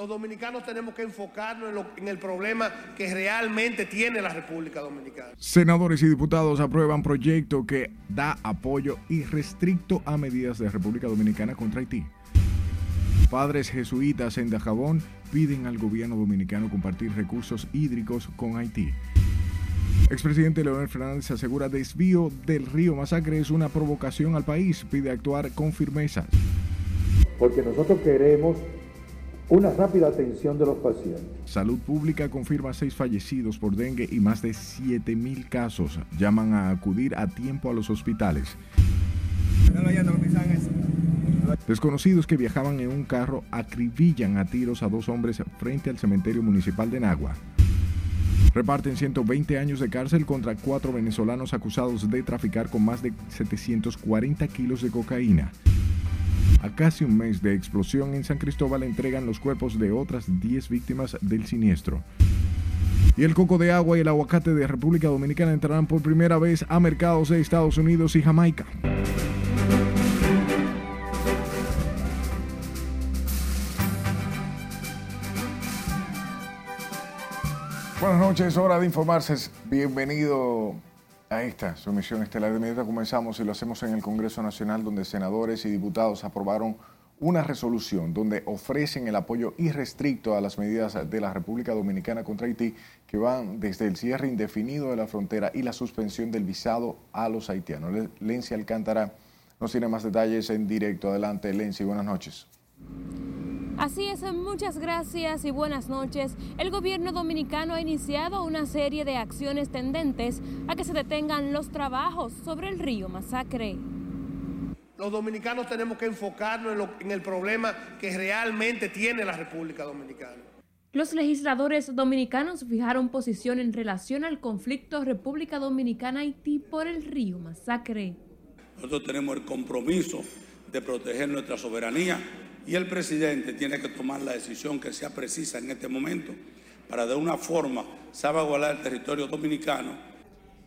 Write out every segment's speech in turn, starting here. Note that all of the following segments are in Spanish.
Los dominicanos tenemos que enfocarnos en, lo- en el problema que realmente tiene la República Dominicana. Senadores y diputados aprueban proyecto que da apoyo irrestricto a medidas de República Dominicana contra Haití. Padres jesuitas en Dajabón piden al gobierno dominicano compartir recursos hídricos con Haití. Expresidente Leonel Fernández asegura desvío del río Masacre es una provocación al país, pide actuar con firmeza. porque nosotros queremos una rápida atención de los pacientes. Salud Pública confirma seis fallecidos por dengue y más de 7.000 casos. Llaman a acudir a tiempo a los hospitales. Desconocidos que viajaban en un carro acribillan a tiros a dos hombres frente al cementerio municipal de Nagua. Reparten 120 años de cárcel contra cuatro venezolanos acusados de traficar con más de 740 kilos de cocaína. A casi un mes de explosión en San Cristóbal entregan los cuerpos de otras 10 víctimas del siniestro. Y el coco de agua y el aguacate de República Dominicana entrarán por primera vez a mercados de Estados Unidos y Jamaica. Buenas noches, hora de informarse. Bienvenido a esta su emisión estelar. De inmediato comenzamos y lo hacemos en el Congreso Nacional, donde senadores y diputados aprobaron una resolución donde ofrecen el apoyo irrestricto a las medidas de la República Dominicana contra Haití, que van desde el cierre indefinido de la frontera y la suspensión del visado a los haitianos. Le- Lencia Alcántara nos tiene más detalles en directo. Adelante, Lencia, buenas noches. Así es, muchas gracias y buenas noches. El gobierno dominicano ha iniciado una serie de acciones tendentes a que se detengan los trabajos sobre el río Masacre. Los dominicanos tenemos que enfocarnos en, lo- en el problema que realmente tiene la República Dominicana. Los legisladores dominicanos fijaron posición en relación al conflicto República Dominicana-Haití por el río Masacre. Nosotros tenemos el compromiso de proteger nuestra soberanía y el presidente tiene que tomar la decisión que sea precisa en este momento para de una forma salvaguardar el territorio dominicano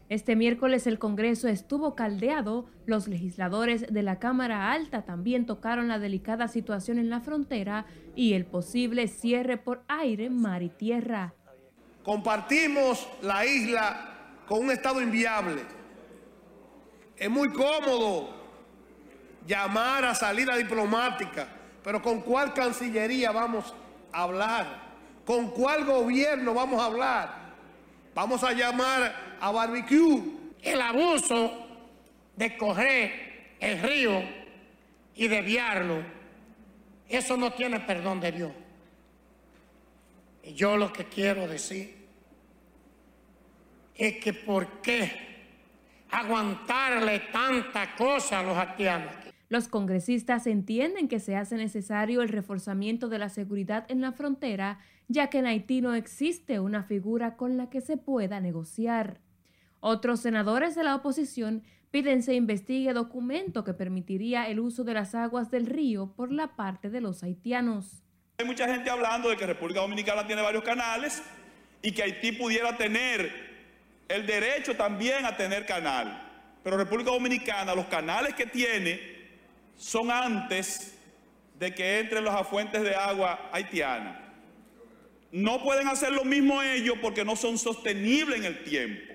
Este miércoles el Congreso estuvo caldeado, los legisladores de la Cámara Alta también tocaron la delicada situación en la frontera y el posible cierre por aire, mar y tierra. Compartimos la isla con un estado inviable. Es muy cómodo llamar a salida diplomática, pero ¿con cuál cancillería vamos a hablar? ¿Con cuál gobierno vamos a hablar? Vamos a llamar a barbecue. el abuso de coger el río y desviarlo, eso no tiene perdón de Dios. Y yo lo que quiero decir es que por qué aguantarle tanta cosa a los haitianos. Los congresistas entienden que se hace necesario el reforzamiento de la seguridad en la frontera, ya que en Haití no existe una figura con la que se pueda negociar. Otros senadores de la oposición piden se investigue documento que permitiría el uso de las aguas del río por la parte de los haitianos. Hay mucha gente hablando de que República Dominicana tiene varios canales y que Haití pudiera tener el derecho también a tener canal. Pero República Dominicana, los canales que tiene son antes de que entren las fuentes de agua haitiana. No pueden hacer lo mismo ellos porque no son sostenibles en el tiempo.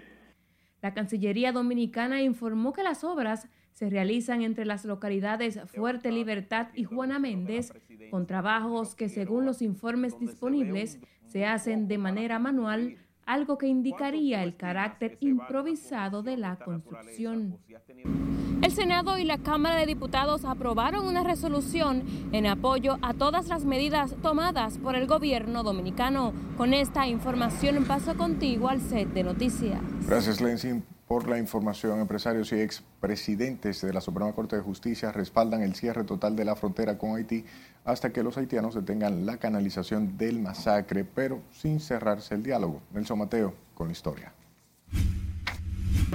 La Cancillería Dominicana informó que las obras se realizan entre las localidades Fuerte Libertad y Juana Méndez, con trabajos que según los informes disponibles se hacen de manera manual, algo que indicaría el carácter improvisado de la construcción. El Senado y la Cámara de Diputados aprobaron una resolución en apoyo a todas las medidas tomadas por el gobierno dominicano. Con esta información paso contigo al set de noticias. Gracias, Lensin, por la información. Empresarios y expresidentes de la Suprema Corte de Justicia respaldan el cierre total de la frontera con Haití hasta que los haitianos detengan la canalización del masacre, pero sin cerrarse el diálogo. Nelson Mateo con la historia.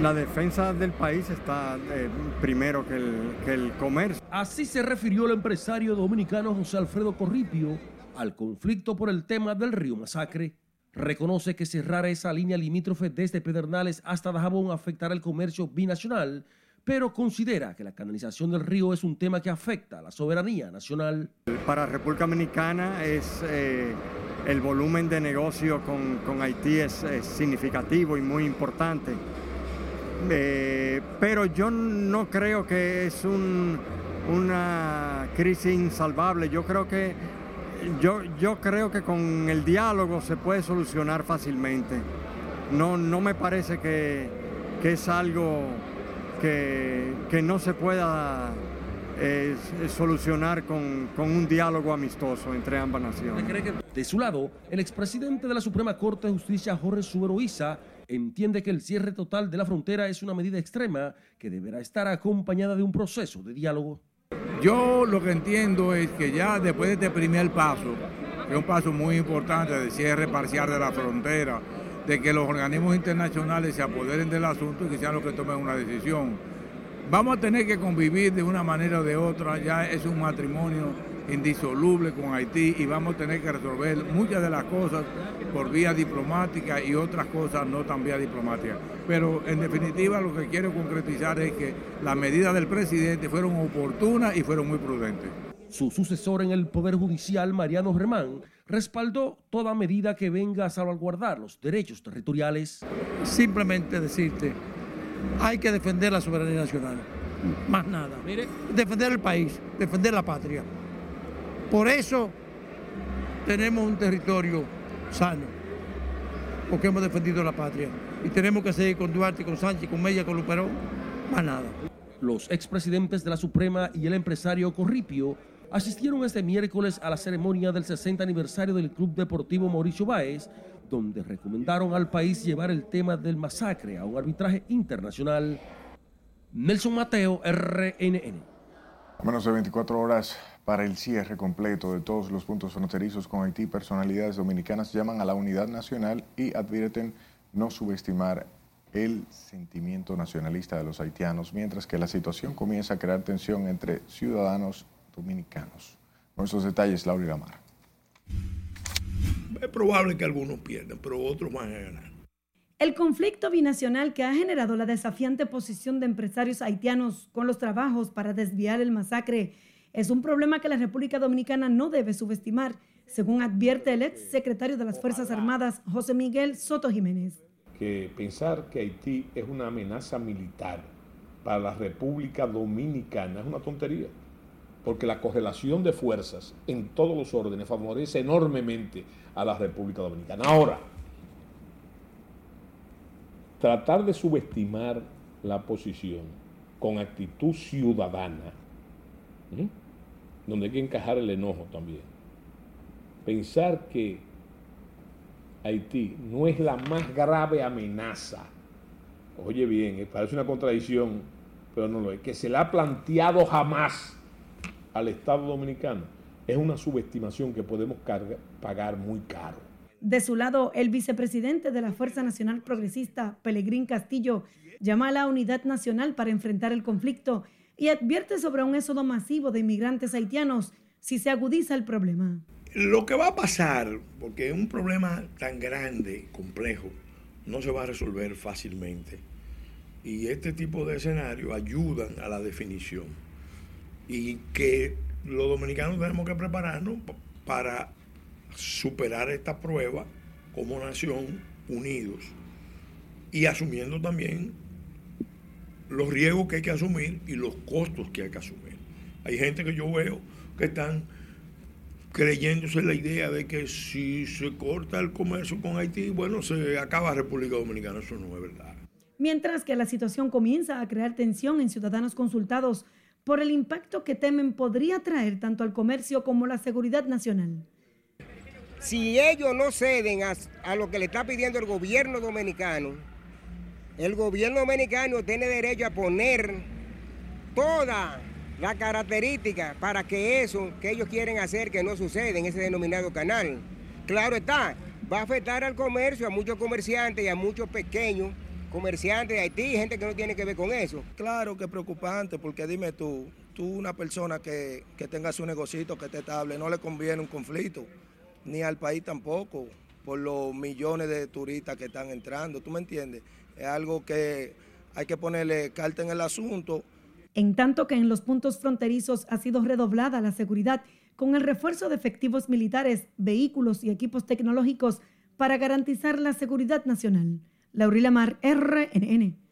La defensa del país está eh, primero que el, que el comercio. Así se refirió el empresario dominicano José Alfredo Corripio al conflicto por el tema del río Masacre. Reconoce que cerrar esa línea limítrofe desde Pedernales hasta Dajabón afectará el comercio binacional, pero considera que la canalización del río es un tema que afecta la soberanía nacional. Para República Dominicana es eh, el volumen de negocio con, Haití es, significativo y muy importante. Eh, pero yo no creo que es una crisis insalvable. Yo creo que yo, yo creo que con el diálogo se puede solucionar fácilmente. No, me parece que, es algo que, no se pueda eh, solucionar con, un diálogo amistoso entre ambas naciones. De su lado, el expresidente de la Suprema Corte de Justicia, Jorge Subero entiende que el cierre total de la frontera es una medida extrema que deberá estar acompañada de un proceso de diálogo. Yo lo que entiendo es que ya después de este primer paso, que es un paso muy importante de cierre parcial de la frontera, de que los organismos internacionales se apoderen del asunto y que sean los que tomen una decisión. Vamos a tener que convivir de una manera o de otra, ya es un matrimonio indisoluble con Haití y vamos a tener que resolver muchas de las cosas por vía diplomática y otras cosas no tan vía diplomática. Pero en definitiva lo que quiero concretizar es que las medidas del presidente fueron oportunas y fueron muy prudentes. Su sucesor en el Poder Judicial, Mariano Germán, respaldó toda medida que venga a salvaguardar los derechos territoriales. Simplemente decirte, hay que defender la soberanía nacional, más nada. Defender el país, defender la patria. Por eso tenemos un territorio sano, porque hemos defendido la patria. Y tenemos que seguir con Duarte, con Sánchez, con Mella, con Luperón, más nada. Los expresidentes de la Suprema y el empresario Corripio asistieron este miércoles a la ceremonia del 60 aniversario del Club Deportivo Mauricio Báez, donde recomendaron al país llevar el tema del masacre a un arbitraje internacional. Nelson Mateo, RNN. menos de 24 horas para el cierre completo de todos los puntos fronterizos con Haití, personalidades dominicanas llaman a la unidad nacional y advierten no subestimar el sentimiento nacionalista de los haitianos, mientras que la situación comienza a crear tensión entre ciudadanos dominicanos. Nuestros detalles, Laura Lamar. Es probable que algunos pierdan, pero otros van a ganar. El conflicto binacional que ha generado la desafiante posición de empresarios haitianos con los trabajos para desviar el masacre es un problema que la República Dominicana no debe subestimar, según advierte el ex secretario de las Fuerzas Armadas, José Miguel Soto Jiménez. Que pensar que Haití es una amenaza militar para la República Dominicana es una tontería, porque la correlación de fuerzas en todos los órdenes favorece enormemente a la República Dominicana. Ahora, tratar de subestimar la posición con actitud ciudadana, donde hay que encajar el enojo también. Pensar que Haití no es la más grave amenaza, oye bien, eh, parece una contradicción, pero no lo es, que se le ha planteado jamás al Estado Dominicano, es una subestimación que podemos pagar muy caro. De su lado, el vicepresidente de la Fuerza Nacional Progresista, Pelegrín Castillo, llama a la unidad nacional para enfrentar el conflicto y advierte sobre un éxodo masivo de inmigrantes haitianos si se agudiza el problema. Lo que va a pasar, porque un problema tan grande, complejo, no se va a resolver fácilmente. Y este tipo de escenarios ayudan a la definición. Y que los dominicanos tenemos que prepararnos para superar esta prueba como nación unidos y asumiendo también los riesgos que hay que asumir y los costos que hay que asumir. Hay gente que yo veo que están creyéndose la idea de que si se corta el comercio con Haití, bueno, se acaba República Dominicana. Eso no es verdad. Mientras que la situación comienza a crear tensión en ciudadanos consultados por el impacto que temen podría traer tanto al comercio como a la seguridad nacional. Si ellos no ceden a, a lo que le está pidiendo el gobierno dominicano, el gobierno dominicano tiene derecho a poner toda la característica para que eso que ellos quieren hacer que no suceda en ese denominado canal. Claro está, va a afectar al comercio, a muchos comerciantes y a muchos pequeños comerciantes de Haití, gente que no tiene que ver con eso. Claro que es preocupante, porque dime tú, tú una persona que, que tenga su negocito, que esté estable, no le conviene un conflicto, ni al país tampoco, por los millones de turistas que están entrando, ¿tú me entiendes? Es algo que hay que ponerle carta en el asunto. En tanto que en los puntos fronterizos ha sido redoblada la seguridad con el refuerzo de efectivos militares, vehículos y equipos tecnológicos para garantizar la seguridad nacional. Laurila Mar, RNN.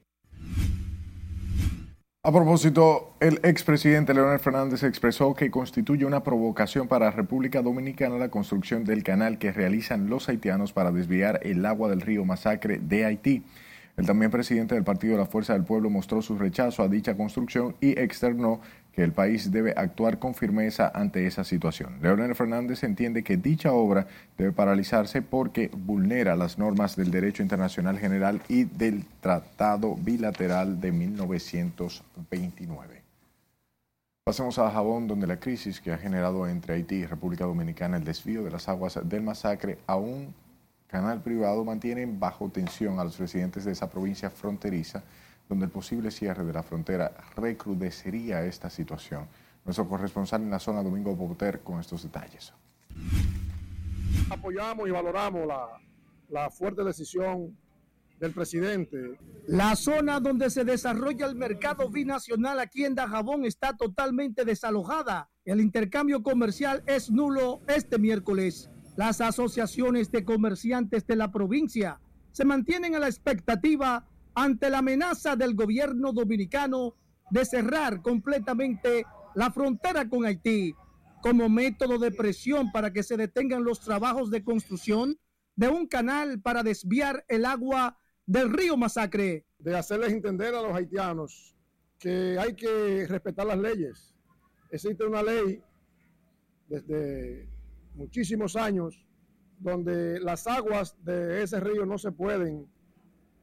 A propósito, el expresidente Leonel Fernández expresó que constituye una provocación para República Dominicana la construcción del canal que realizan los haitianos para desviar el agua del río Masacre de Haití. El también presidente del Partido de la Fuerza del Pueblo mostró su rechazo a dicha construcción y externó que el país debe actuar con firmeza ante esa situación. Leonel Fernández entiende que dicha obra debe paralizarse porque vulnera las normas del derecho internacional general y del Tratado Bilateral de 1929. Pasemos a Jabón, donde la crisis que ha generado entre Haití y República Dominicana el desvío de las aguas del masacre a un canal privado mantiene bajo tensión a los residentes de esa provincia fronteriza donde el posible cierre de la frontera recrudecería esta situación. Nuestro corresponsal en la zona, Domingo Boter, con estos detalles. Apoyamos y valoramos la, la fuerte decisión del presidente. La zona donde se desarrolla el mercado binacional aquí en Dajabón está totalmente desalojada. El intercambio comercial es nulo este miércoles. Las asociaciones de comerciantes de la provincia se mantienen a la expectativa ante la amenaza del gobierno dominicano de cerrar completamente la frontera con Haití como método de presión para que se detengan los trabajos de construcción de un canal para desviar el agua del río Masacre. De hacerles entender a los haitianos que hay que respetar las leyes. Existe una ley desde muchísimos años donde las aguas de ese río no se pueden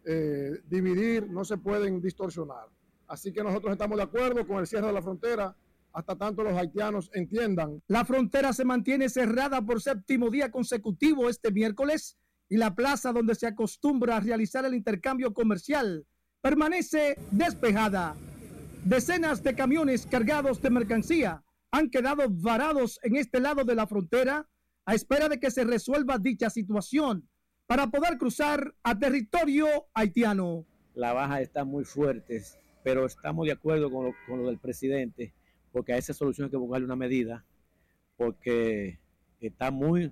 eh, dividir, no se pueden distorsionar. Así que nosotros estamos de acuerdo con el cierre de la frontera hasta tanto los haitianos entiendan. La frontera se mantiene cerrada por séptimo día consecutivo este miércoles y la plaza donde se acostumbra a realizar el intercambio comercial permanece despejada. Decenas de camiones cargados de mercancía han quedado varados en este lado de la frontera a espera de que se resuelva dicha situación para poder cruzar a territorio haitiano. La baja está muy fuerte, pero estamos de acuerdo con lo, del presidente, porque a esa solución hay que buscarle una medida, porque está muy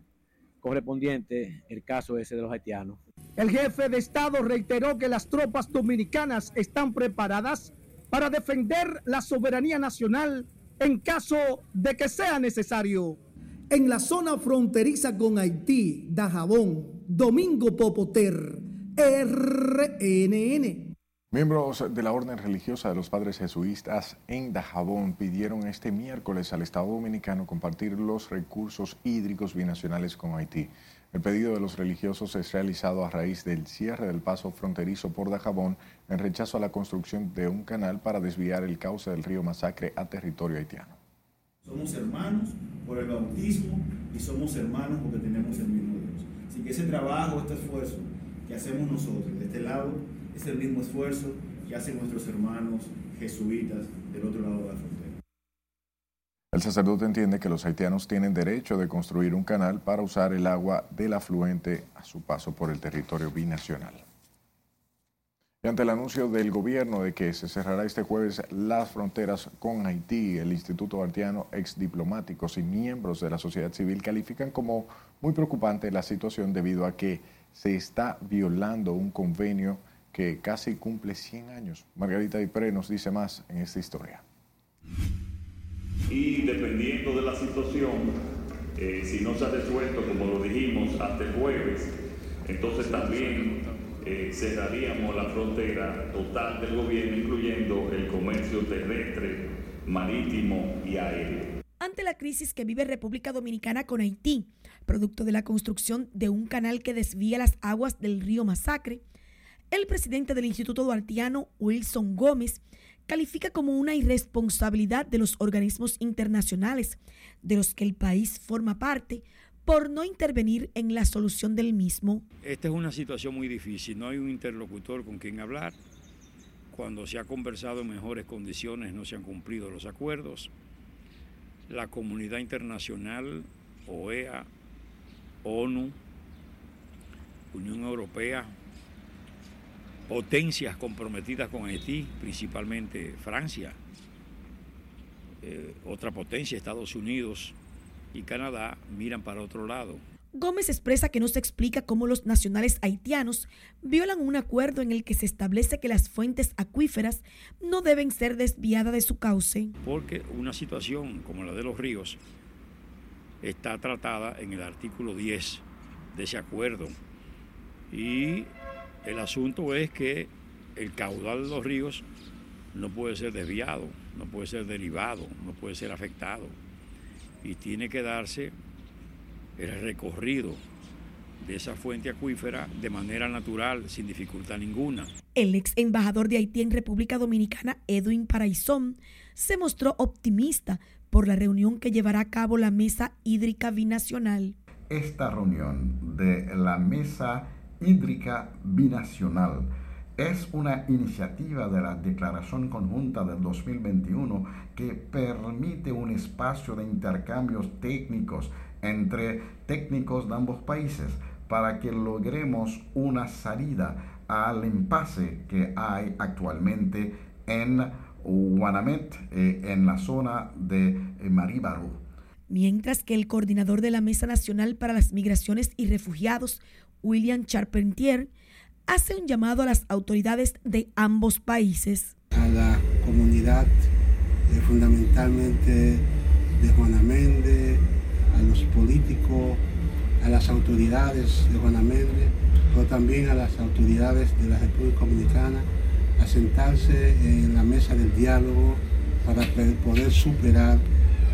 correspondiente el caso ese de los haitianos. El jefe de Estado reiteró que las tropas dominicanas están preparadas para defender la soberanía nacional en caso de que sea necesario. En la zona fronteriza con Haití, Dajabón, Domingo Popoter, RNN. Miembros de la Orden Religiosa de los Padres Jesuitas en Dajabón pidieron este miércoles al Estado Dominicano compartir los recursos hídricos binacionales con Haití. El pedido de los religiosos es realizado a raíz del cierre del paso fronterizo por Dajabón en rechazo a la construcción de un canal para desviar el cauce del río Masacre a territorio haitiano. Somos hermanos por el bautismo y somos hermanos porque tenemos el mismo Así que ese trabajo, este esfuerzo que hacemos nosotros de este lado es el mismo esfuerzo que hacen nuestros hermanos jesuitas del otro lado de la frontera. El sacerdote entiende que los haitianos tienen derecho de construir un canal para usar el agua del afluente a su paso por el territorio binacional. Y ante el anuncio del gobierno de que se cerrará este jueves las fronteras con Haití, el Instituto Haitiano, ex diplomáticos y miembros de la sociedad civil califican como muy preocupante la situación debido a que se está violando un convenio que casi cumple 100 años. Margarita Dipré nos dice más en esta historia. Y dependiendo de la situación, eh, si no se ha resuelto, como lo dijimos, hasta el jueves, entonces también eh, cerraríamos la frontera total del gobierno, incluyendo el comercio terrestre, marítimo y aéreo. Ante la crisis que vive República Dominicana con Haití, producto de la construcción de un canal que desvía las aguas del río Masacre, el presidente del Instituto Duartiano, Wilson Gómez, califica como una irresponsabilidad de los organismos internacionales de los que el país forma parte por no intervenir en la solución del mismo. Esta es una situación muy difícil, no hay un interlocutor con quien hablar. Cuando se ha conversado en mejores condiciones no se han cumplido los acuerdos. La comunidad internacional, OEA, ONU, Unión Europea, potencias comprometidas con Haití, principalmente Francia, eh, otra potencia, Estados Unidos y Canadá, miran para otro lado. Gómez expresa que no se explica cómo los nacionales haitianos violan un acuerdo en el que se establece que las fuentes acuíferas no deben ser desviadas de su cauce. Porque una situación como la de los ríos está tratada en el artículo 10 de ese acuerdo. Y el asunto es que el caudal de los ríos no puede ser desviado, no puede ser derivado, no puede ser afectado. Y tiene que darse el recorrido de esa fuente acuífera de manera natural, sin dificultad ninguna. El ex embajador de Haití en República Dominicana, Edwin Paraizón, se mostró optimista por la reunión que llevará a cabo la Mesa Hídrica Binacional. Esta reunión de la Mesa Hídrica Binacional es una iniciativa de la Declaración Conjunta del 2021 que permite un espacio de intercambios técnicos entre técnicos de ambos países para que logremos una salida al impasse que hay actualmente en Guanamet, eh, en la zona de eh, Maríbaro. Mientras que el coordinador de la Mesa Nacional para las Migraciones y Refugiados, William Charpentier, hace un llamado a las autoridades de ambos países. A la comunidad, eh, fundamentalmente de Juanamende, a los políticos, a las autoridades de Guanamende, pero también a las autoridades de la República Dominicana, a sentarse en la mesa del diálogo para poder superar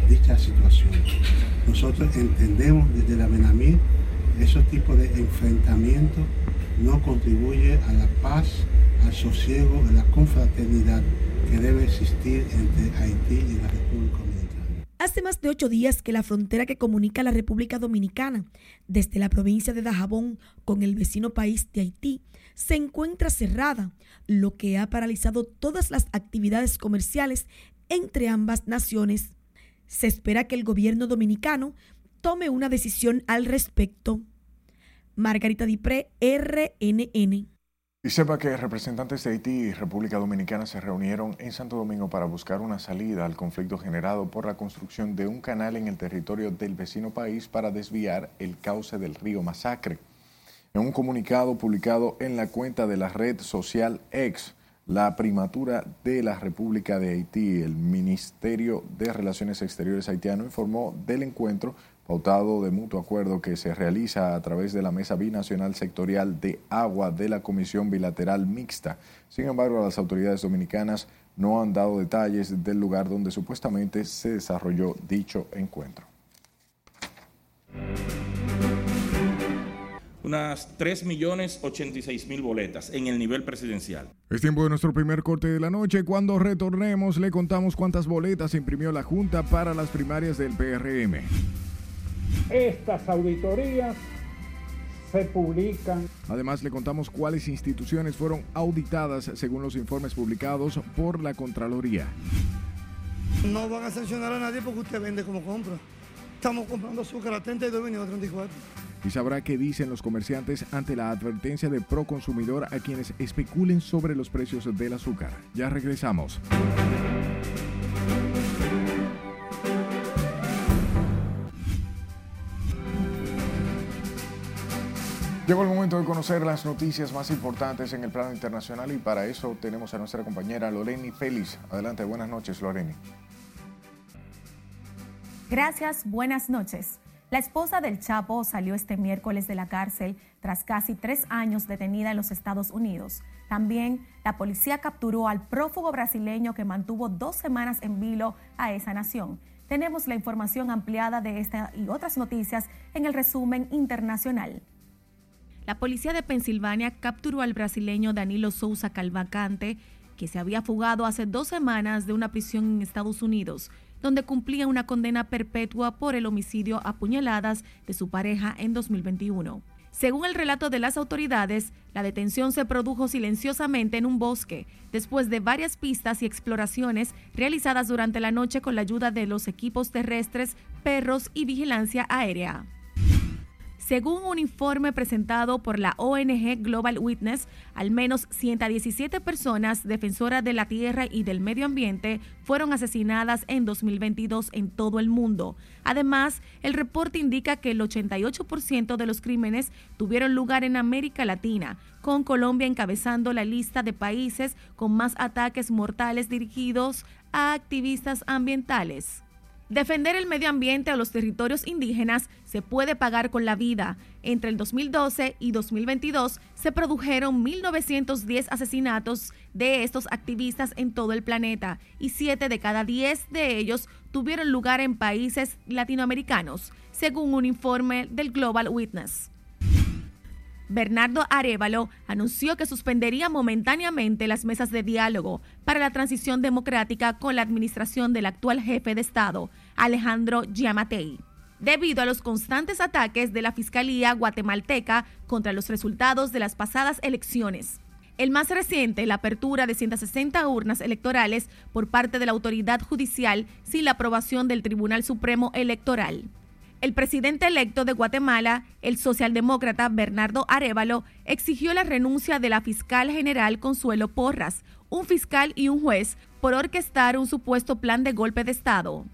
dicha situación. Nosotros entendemos desde la Benamí esos tipos de enfrentamientos no contribuye a la paz, al sosiego, a la confraternidad que debe existir entre Haití y la República Hace más de ocho días que la frontera que comunica la República Dominicana desde la provincia de Dajabón con el vecino país de Haití se encuentra cerrada, lo que ha paralizado todas las actividades comerciales entre ambas naciones. Se espera que el gobierno dominicano tome una decisión al respecto. Margarita Dipré, RNN. Y sepa que representantes de Haití y República Dominicana se reunieron en Santo Domingo para buscar una salida al conflicto generado por la construcción de un canal en el territorio del vecino país para desviar el cauce del río Masacre. En un comunicado publicado en la cuenta de la red social X, la primatura de la República de Haití, el Ministerio de Relaciones Exteriores haitiano informó del encuentro pautado de mutuo acuerdo que se realiza a través de la Mesa Binacional Sectorial de Agua de la Comisión Bilateral Mixta. Sin embargo, las autoridades dominicanas no han dado detalles del lugar donde supuestamente se desarrolló dicho encuentro. unas 3.086.000 boletas en el nivel presidencial. Es tiempo de nuestro primer corte de la noche. Cuando retornemos le contamos cuántas boletas imprimió la Junta para las primarias del PRM. Estas auditorías se publican. Además, le contamos cuáles instituciones fueron auditadas según los informes publicados por la Contraloría. No van a sancionar a nadie porque usted vende como compra. Estamos comprando azúcar a 32 y 34. Y sabrá qué dicen los comerciantes ante la advertencia de Proconsumidor a quienes especulen sobre los precios del azúcar. Ya regresamos. Llegó el momento de conocer las noticias más importantes en el plano internacional y para eso tenemos a nuestra compañera Loreni Félix. Adelante, buenas noches Loreni. Gracias, buenas noches. La esposa del Chapo salió este miércoles de la cárcel tras casi tres años detenida en los Estados Unidos. También la policía capturó al prófugo brasileño que mantuvo dos semanas en vilo a esa nación. Tenemos la información ampliada de esta y otras noticias en el resumen internacional. La policía de Pensilvania capturó al brasileño Danilo Souza Calvacante, que se había fugado hace dos semanas de una prisión en Estados Unidos, donde cumplía una condena perpetua por el homicidio a puñaladas de su pareja en 2021. Según el relato de las autoridades, la detención se produjo silenciosamente en un bosque, después de varias pistas y exploraciones realizadas durante la noche con la ayuda de los equipos terrestres, perros y vigilancia aérea. Según un informe presentado por la ONG Global Witness, al menos 117 personas defensoras de la tierra y del medio ambiente fueron asesinadas en 2022 en todo el mundo. Además, el reporte indica que el 88% de los crímenes tuvieron lugar en América Latina, con Colombia encabezando la lista de países con más ataques mortales dirigidos a activistas ambientales. Defender el medio ambiente a los territorios indígenas se puede pagar con la vida. Entre el 2012 y 2022 se produjeron 1.910 asesinatos de estos activistas en todo el planeta y 7 de cada 10 de ellos tuvieron lugar en países latinoamericanos, según un informe del Global Witness. Bernardo Arevalo anunció que suspendería momentáneamente las mesas de diálogo para la transición democrática con la administración del actual jefe de Estado, Alejandro Giamatei, debido a los constantes ataques de la Fiscalía guatemalteca contra los resultados de las pasadas elecciones. El más reciente, la apertura de 160 urnas electorales por parte de la autoridad judicial sin la aprobación del Tribunal Supremo Electoral. El presidente electo de Guatemala, el socialdemócrata Bernardo Arevalo, exigió la renuncia de la fiscal general Consuelo Porras, un fiscal y un juez, por orquestar un supuesto plan de golpe de Estado.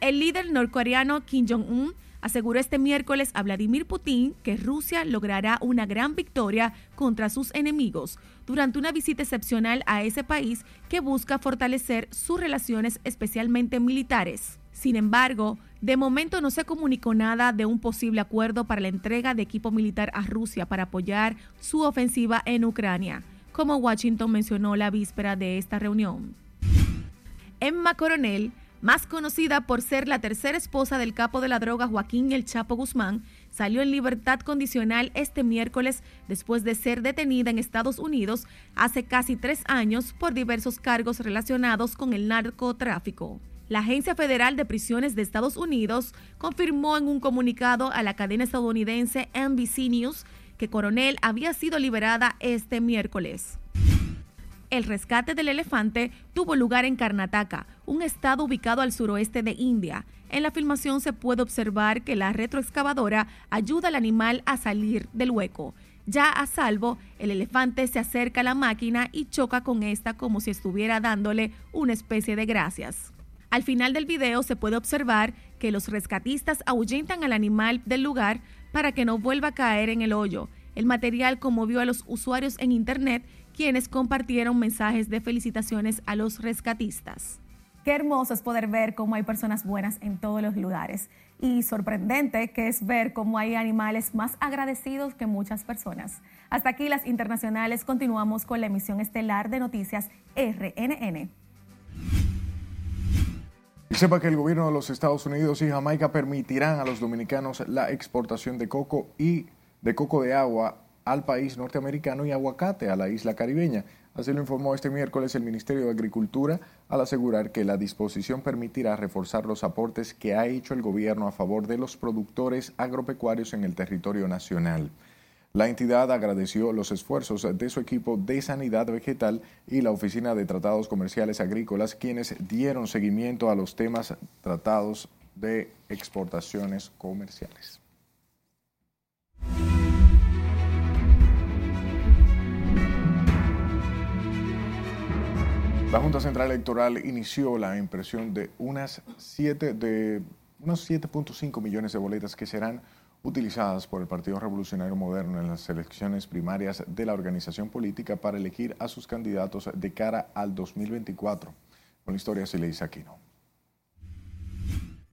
El líder norcoreano Kim Jong-un aseguró este miércoles a Vladimir Putin que Rusia logrará una gran victoria contra sus enemigos durante una visita excepcional a ese país que busca fortalecer sus relaciones especialmente militares. Sin embargo, de momento no se comunicó nada de un posible acuerdo para la entrega de equipo militar a Rusia para apoyar su ofensiva en Ucrania, como Washington mencionó la víspera de esta reunión. Emma Coronel, más conocida por ser la tercera esposa del capo de la droga Joaquín El Chapo Guzmán, salió en libertad condicional este miércoles después de ser detenida en Estados Unidos hace casi tres años por diversos cargos relacionados con el narcotráfico. La Agencia Federal de Prisiones de Estados Unidos confirmó en un comunicado a la cadena estadounidense NBC News que Coronel había sido liberada este miércoles. El rescate del elefante tuvo lugar en Karnataka, un estado ubicado al suroeste de India. En la filmación se puede observar que la retroexcavadora ayuda al animal a salir del hueco. Ya a salvo, el elefante se acerca a la máquina y choca con esta como si estuviera dándole una especie de gracias. Al final del video se puede observar que los rescatistas ahuyentan al animal del lugar para que no vuelva a caer en el hoyo. El material conmovió a los usuarios en Internet, quienes compartieron mensajes de felicitaciones a los rescatistas. Qué hermoso es poder ver cómo hay personas buenas en todos los lugares y sorprendente que es ver cómo hay animales más agradecidos que muchas personas. Hasta aquí las internacionales, continuamos con la emisión estelar de noticias RNN. Sepa que el gobierno de los Estados Unidos y Jamaica permitirán a los dominicanos la exportación de coco y de coco de agua al país norteamericano y aguacate a la isla caribeña. Así lo informó este miércoles el Ministerio de Agricultura al asegurar que la disposición permitirá reforzar los aportes que ha hecho el gobierno a favor de los productores agropecuarios en el territorio nacional. La entidad agradeció los esfuerzos de su equipo de sanidad vegetal y la Oficina de Tratados Comerciales Agrícolas, quienes dieron seguimiento a los temas tratados de exportaciones comerciales. La Junta Central Electoral inició la impresión de unas de unos 7.5 millones de boletas que serán utilizadas por el Partido Revolucionario Moderno en las elecciones primarias de la organización política para elegir a sus candidatos de cara al 2024. Con la historia se le dice aquí, ¿no?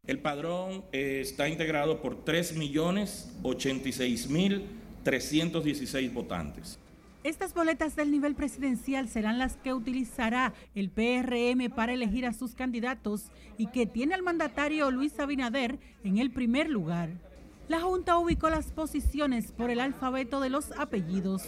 El padrón eh, está integrado por 3.086.316 votantes. Estas boletas del nivel presidencial serán las que utilizará el PRM para elegir a sus candidatos y que tiene al mandatario Luis Abinader en el primer lugar la Junta ubicó las posiciones por el alfabeto de los apellidos.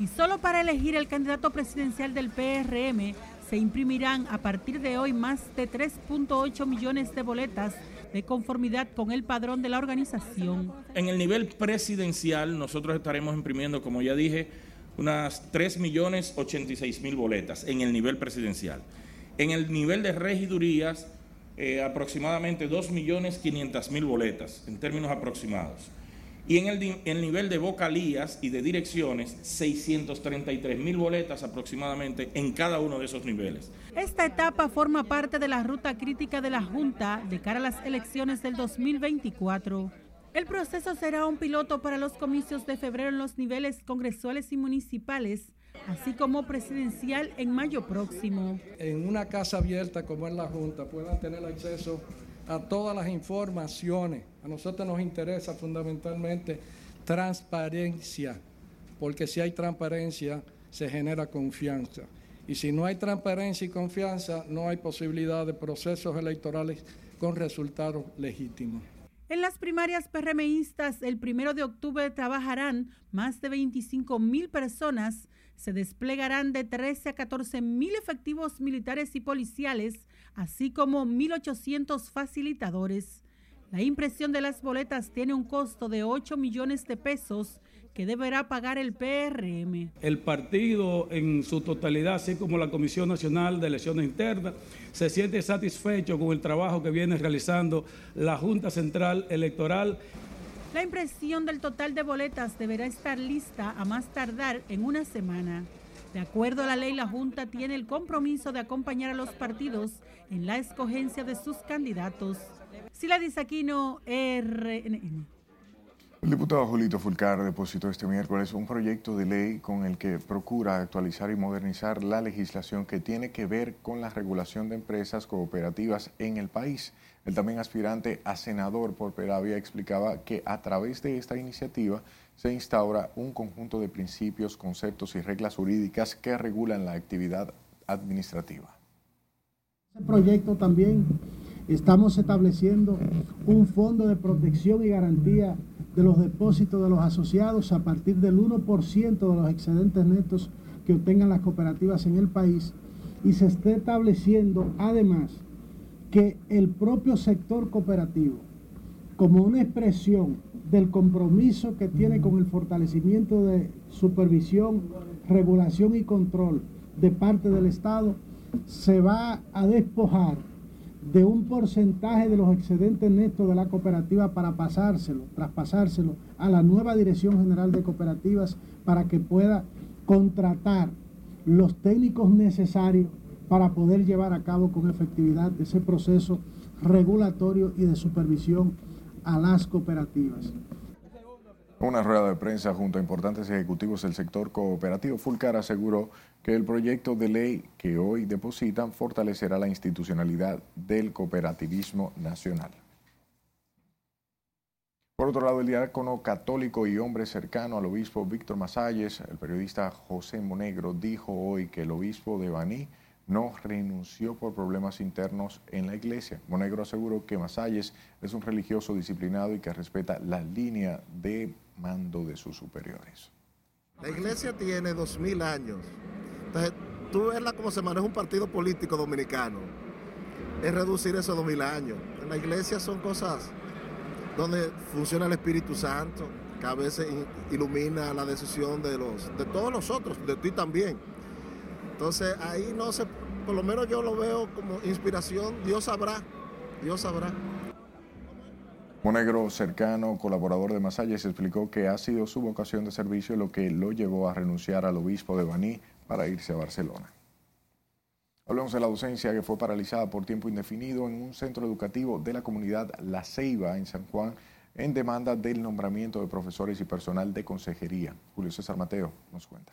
Y solo para elegir el candidato presidencial del PRM se imprimirán a partir de hoy más de 3.8 millones de boletas de conformidad con el padrón de la organización. En el nivel presidencial nosotros estaremos imprimiendo, como ya dije, unas 3 millones 86 mil boletas en el nivel presidencial. En el nivel de regidurías eh, aproximadamente 2.500.000 boletas en términos aproximados. Y en el, nivel de vocalías y de direcciones, 633 mil boletas aproximadamente en cada uno de esos niveles. Esta etapa forma parte de la ruta crítica de la Junta de cara a las elecciones del 2024. El proceso será un piloto para los comicios de febrero en los niveles congresuales y municipales, así como presidencial en mayo próximo. En una casa abierta como es la Junta puedan tener acceso a todas las informaciones. A nosotros nos interesa fundamentalmente transparencia, porque si hay transparencia se genera confianza. Y si no hay transparencia y confianza, no hay posibilidad de procesos electorales con resultados legítimos. En las primarias PRMistas, el primero de octubre trabajarán más de 25 mil personas. Se desplegarán de 13 a 14 mil efectivos militares y policiales así como 1.800 facilitadores. La impresión de las boletas tiene un costo de 8 millones de pesos que deberá pagar el PRM. El partido en su totalidad, así como la Comisión Nacional de Elecciones Internas, se siente satisfecho con el trabajo que viene realizando la Junta Central Electoral. La impresión del total de boletas deberá estar lista a más tardar en una semana. De acuerdo a la ley, la Junta tiene el compromiso de acompañar a los partidos en la escogencia de sus candidatos. Sila Disaquino, RNN. El diputado Julito Fulcar depositó este miércoles un proyecto de ley con el que procura actualizar y modernizar la legislación que tiene que ver con la regulación de empresas cooperativas en el país. El también aspirante a senador por Peravia explicaba que a través de esta iniciativa se instaura un conjunto de principios, conceptos y reglas jurídicas que regulan la actividad administrativa. Este proyecto también estamos estableciendo un fondo de protección y garantía de los depósitos de los asociados a partir del 1% de los excedentes netos que obtengan las cooperativas en el país y se esté estableciendo además que el propio sector cooperativo, como una expresión del compromiso que tiene con el fortalecimiento de supervisión, regulación y control de parte del Estado, se va a despojar de un porcentaje de los excedentes netos de la cooperativa para pasárselo, traspasárselo a la nueva Dirección General de Cooperativas para que pueda contratar los técnicos necesarios para poder llevar a cabo con efectividad ese proceso regulatorio y de supervisión a las cooperativas. Una rueda de prensa junto a importantes ejecutivos del sector cooperativo, Fulcar aseguró que el proyecto de ley que hoy depositan fortalecerá la institucionalidad del cooperativismo nacional. Por otro lado, el diácono católico y hombre cercano al obispo Víctor Masalles, el periodista José Monegro, dijo hoy que el obispo de Baní no renunció por problemas internos en la iglesia. Monegro aseguró que Masalles es un religioso disciplinado y que respeta la línea de mando de sus superiores. La iglesia tiene dos mil años. Entonces, tú verla como se maneja un partido político dominicano. Es reducir esos dos mil años. En la iglesia son cosas donde funciona el Espíritu Santo, que a veces ilumina la decisión de todos nosotros, de ti también. Entonces ahí no se, por lo menos yo lo veo como inspiración, Dios sabrá, Dios sabrá. Monegro, cercano, colaborador de Masalles, explicó que ha sido su vocación de servicio lo que lo llevó a renunciar al obispo de Baní para irse a Barcelona. Hablamos de la docencia que fue paralizada por tiempo indefinido en un centro educativo de la comunidad La Ceiba en San Juan en demanda del nombramiento de profesores y personal de consejería. Julio César Mateo nos cuenta.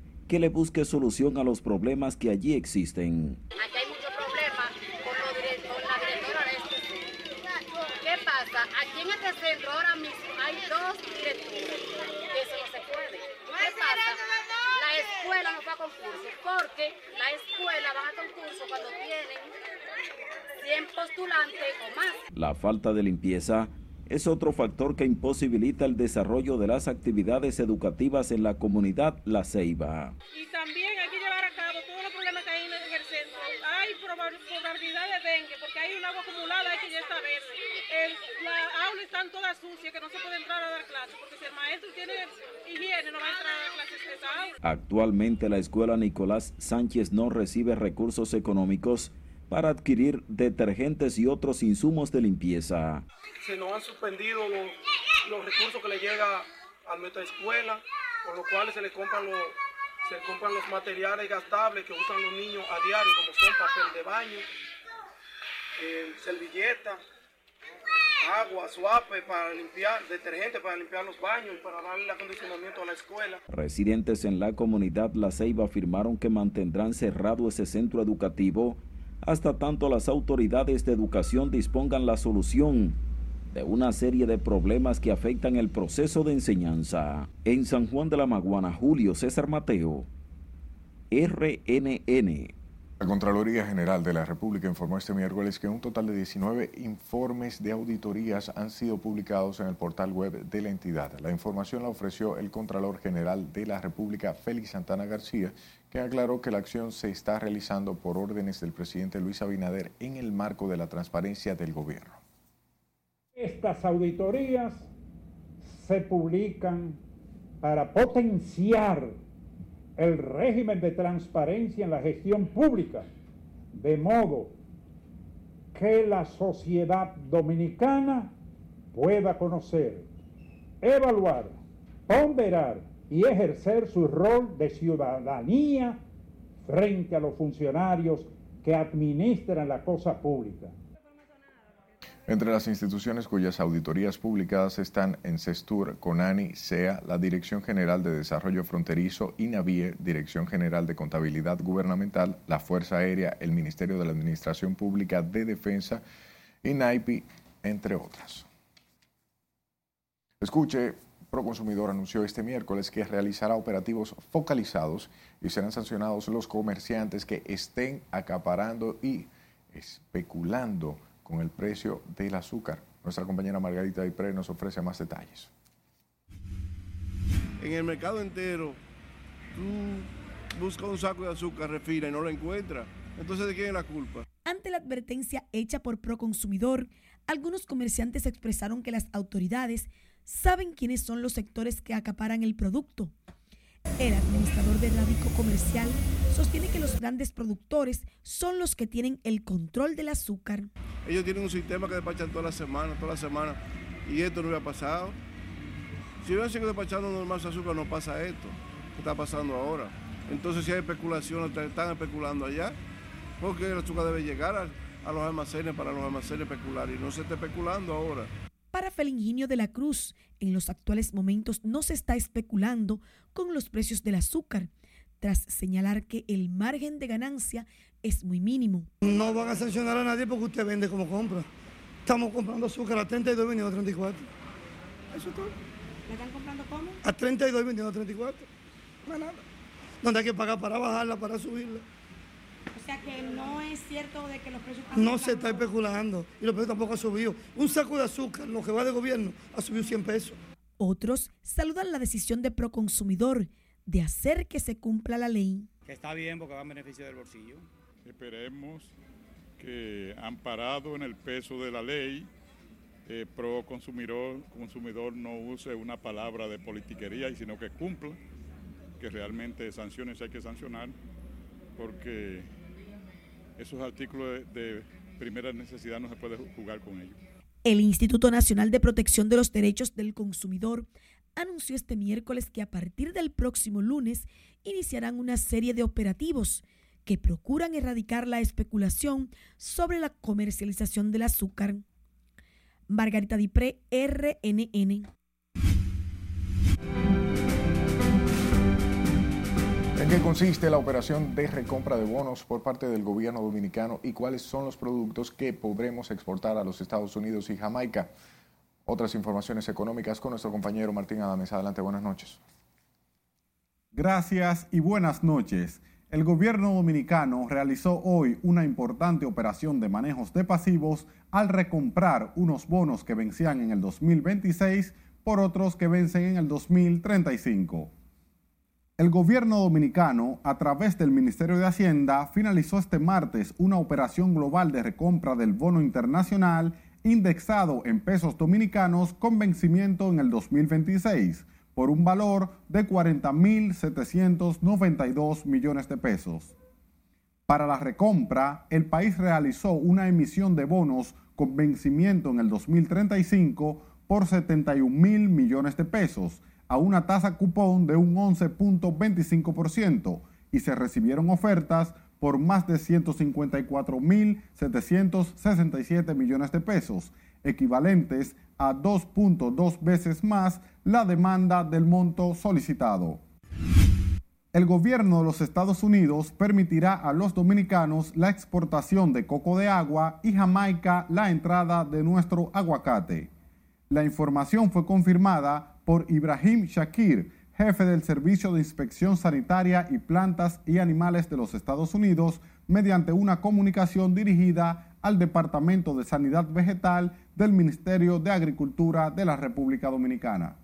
que le busque solución a los problemas que allí existen. Aquí hay muchos problemas con, la directora de este centro. ¿Qué pasa? Aquí en este centro ahora mismo hay dos directores. Eso no se puede. ¿Qué pasa? La escuela no va a concurso, porque la escuela va a concurso cuando tienen 100 postulantes o más. La falta de limpieza es otro factor que imposibilita el desarrollo de las actividades educativas en la comunidad La Ceiba. Y también hay que llevar a cabo todos los problemas que hay en el centro. Hay probabilidad de dengue porque hay un agua acumulada hay que ya está verde. Las aulas están todas sucias que no se puede entrar a dar clases porque si el maestro tiene higiene no va a entrar a dar clases en esa aula. Actualmente la escuela Nicolás Sánchez no recibe recursos económicos para adquirir detergentes y otros insumos de limpieza. Se nos han suspendido los, los recursos que le llega a nuestra escuela, con los cuales se le compran los, se compran los materiales gastables que usan los niños a diario, como son papel de baño, eh, servilleta, agua, suape para limpiar, detergente para limpiar los baños y para darle el acondicionamiento a la escuela. Residentes en la comunidad La Ceiba afirmaron que mantendrán cerrado ese centro educativo hasta tanto las autoridades de educación dispongan la solución de una serie de problemas que afectan el proceso de enseñanza. En San Juan de la Maguana, Julio César Mateo, RNN. La Contraloría General de la República informó este miércoles que un total de 19 informes de auditorías han sido publicados en el portal web de la entidad. La información la ofreció el Contralor General de la República, Félix Santana García, que aclaró que la acción se está realizando por órdenes del presidente Luis Abinader en el marco de la transparencia del gobierno. Estas auditorías se publican para potenciar el régimen de transparencia en la gestión pública, de modo que la sociedad dominicana pueda conocer, evaluar, ponderar y ejercer su rol de ciudadanía frente a los funcionarios que administran la cosa pública. Entre las instituciones cuyas auditorías publicadas están en CESTUR, CONANI, SEA, la Dirección General de Desarrollo Fronterizo, INAVIE, Dirección General de Contabilidad Gubernamental, la Fuerza Aérea, el Ministerio de la Administración Pública de Defensa, INAIPI, entre otras. Escuche, Proconsumidor anunció este miércoles que realizará operativos focalizados y serán sancionados los comerciantes que estén acaparando y especulando con el precio del azúcar. Nuestra compañera Margarita Dipré nos ofrece más detalles. En el mercado entero, tú buscas un saco de azúcar, refina y no lo encuentras. Entonces, ¿de quién es la culpa? Ante la advertencia hecha por Proconsumidor, algunos comerciantes expresaron que las autoridades saben quiénes son los sectores que acaparan el producto. El administrador de Rádico Comercial sostiene que los grandes productores son los que tienen el control del azúcar. Ellos tienen un sistema que despachan toda la semana, toda la semana, y esto no había pasado. Si hubieran seguido despachando normal azúcar, no pasa esto que está pasando ahora. Entonces, si hay especulación, están especulando allá, porque el azúcar debe llegar a, a los almacenes para los almacenes especular y no se está especulando ahora. Para Felinginio de la Cruz, en los actuales momentos no se está especulando con los precios del azúcar, tras señalar que el margen de ganancia es muy mínimo. No van a sancionar a nadie porque usted vende como compra. Estamos comprando azúcar a 32 vendiendo a 34. Eso es todo. ¿Le están comprando cómo? A 32 vendiendo a 34. No nada. Donde hay que pagar para bajarla, para subirla. O sea que no es cierto de que los precios están No se está especulando y los precios tampoco han subido. Un saco de azúcar, lo que va de gobierno, ha subido 100 pesos. Otros saludan la decisión de Proconsumidor de hacer que se cumpla la ley. Que está bien porque va en beneficio del bolsillo. Esperemos que amparado en el peso de la ley, eh, pro consumidor, consumidor no use una palabra de politiquería, sino que cumpla, que realmente sanciones hay que sancionar, porque esos artículos de, primera necesidad no se puede jugar con ellos. El Instituto Nacional de Protección de los Derechos del Consumidor anunció este miércoles que a partir del próximo lunes iniciarán una serie de operativos que procuran erradicar la especulación sobre la comercialización del azúcar. Margarita Dipré, RNN. Qué consiste la operación de recompra de bonos por parte del gobierno dominicano y cuáles son los productos que podremos exportar a los Estados Unidos y Jamaica? Otras informaciones económicas con nuestro compañero Martín Adames. Adelante, buenas noches. Gracias y buenas noches. El gobierno dominicano realizó hoy una importante operación de manejos de pasivos al recomprar unos bonos que vencían en el 2026 por otros que vencen en el 2035. El gobierno dominicano, a través del Ministerio de Hacienda, finalizó este martes una operación global de recompra del bono internacional indexado en pesos dominicanos con vencimiento en el 2026 por un valor de 40.792 millones de pesos. Para la recompra, el país realizó una emisión de bonos con vencimiento en el 2035 por 71 mil millones de pesos a una tasa cupón de un 11.25% y se recibieron ofertas por más de 154.767 millones de pesos, equivalentes a 2.2 veces más la demanda del monto solicitado. El gobierno de los Estados Unidos permitirá a los dominicanos la exportación de coco de agua y Jamaica la entrada de nuestro aguacate. La información fue confirmada por Ibrahim Shakir, jefe del Servicio de Inspección Sanitaria y Plantas y Animales de los Estados Unidos, mediante una comunicación dirigida al Departamento de Sanidad Vegetal del Ministerio de Agricultura de la República Dominicana.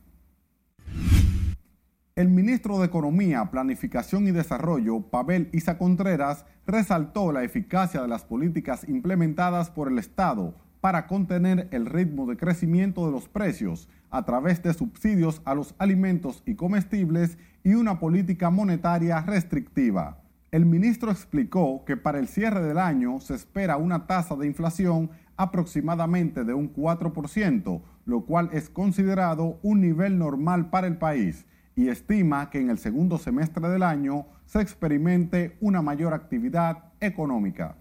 El ministro de Economía, Planificación y Desarrollo, Pavel Isa Contreras, resaltó la eficacia de las políticas implementadas por el Estado para contener el ritmo de crecimiento de los precios a través de subsidios a los alimentos y comestibles y una política monetaria restrictiva. El ministro explicó que para el cierre del año se espera una tasa de inflación aproximadamente de un 4%, lo cual es considerado un nivel normal para el país, y estima que en el segundo semestre del año se experimente una mayor actividad económica.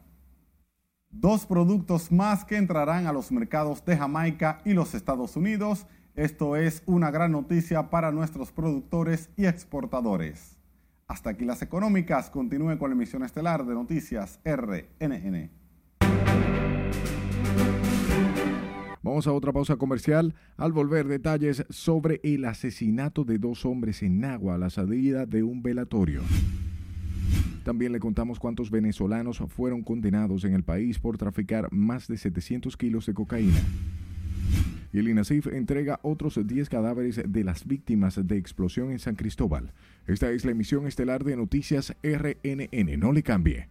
Dos productos más que entrarán a los mercados de Jamaica y los Estados Unidos. Esto es una gran noticia para nuestros productores y exportadores. Hasta aquí las económicas. Continúe con la emisión estelar de Noticias RNN. Vamos a otra pausa comercial. Al volver, detalles sobre el asesinato de dos hombres en Nagua a la salida de un velatorio. También le contamos cuántos venezolanos fueron condenados en el país por traficar más de 700 kilos de cocaína y el INASIF entrega otros 10 cadáveres de las víctimas de explosión en San Cristóbal. Esta es la emisión estelar de Noticias RNN. No le cambie.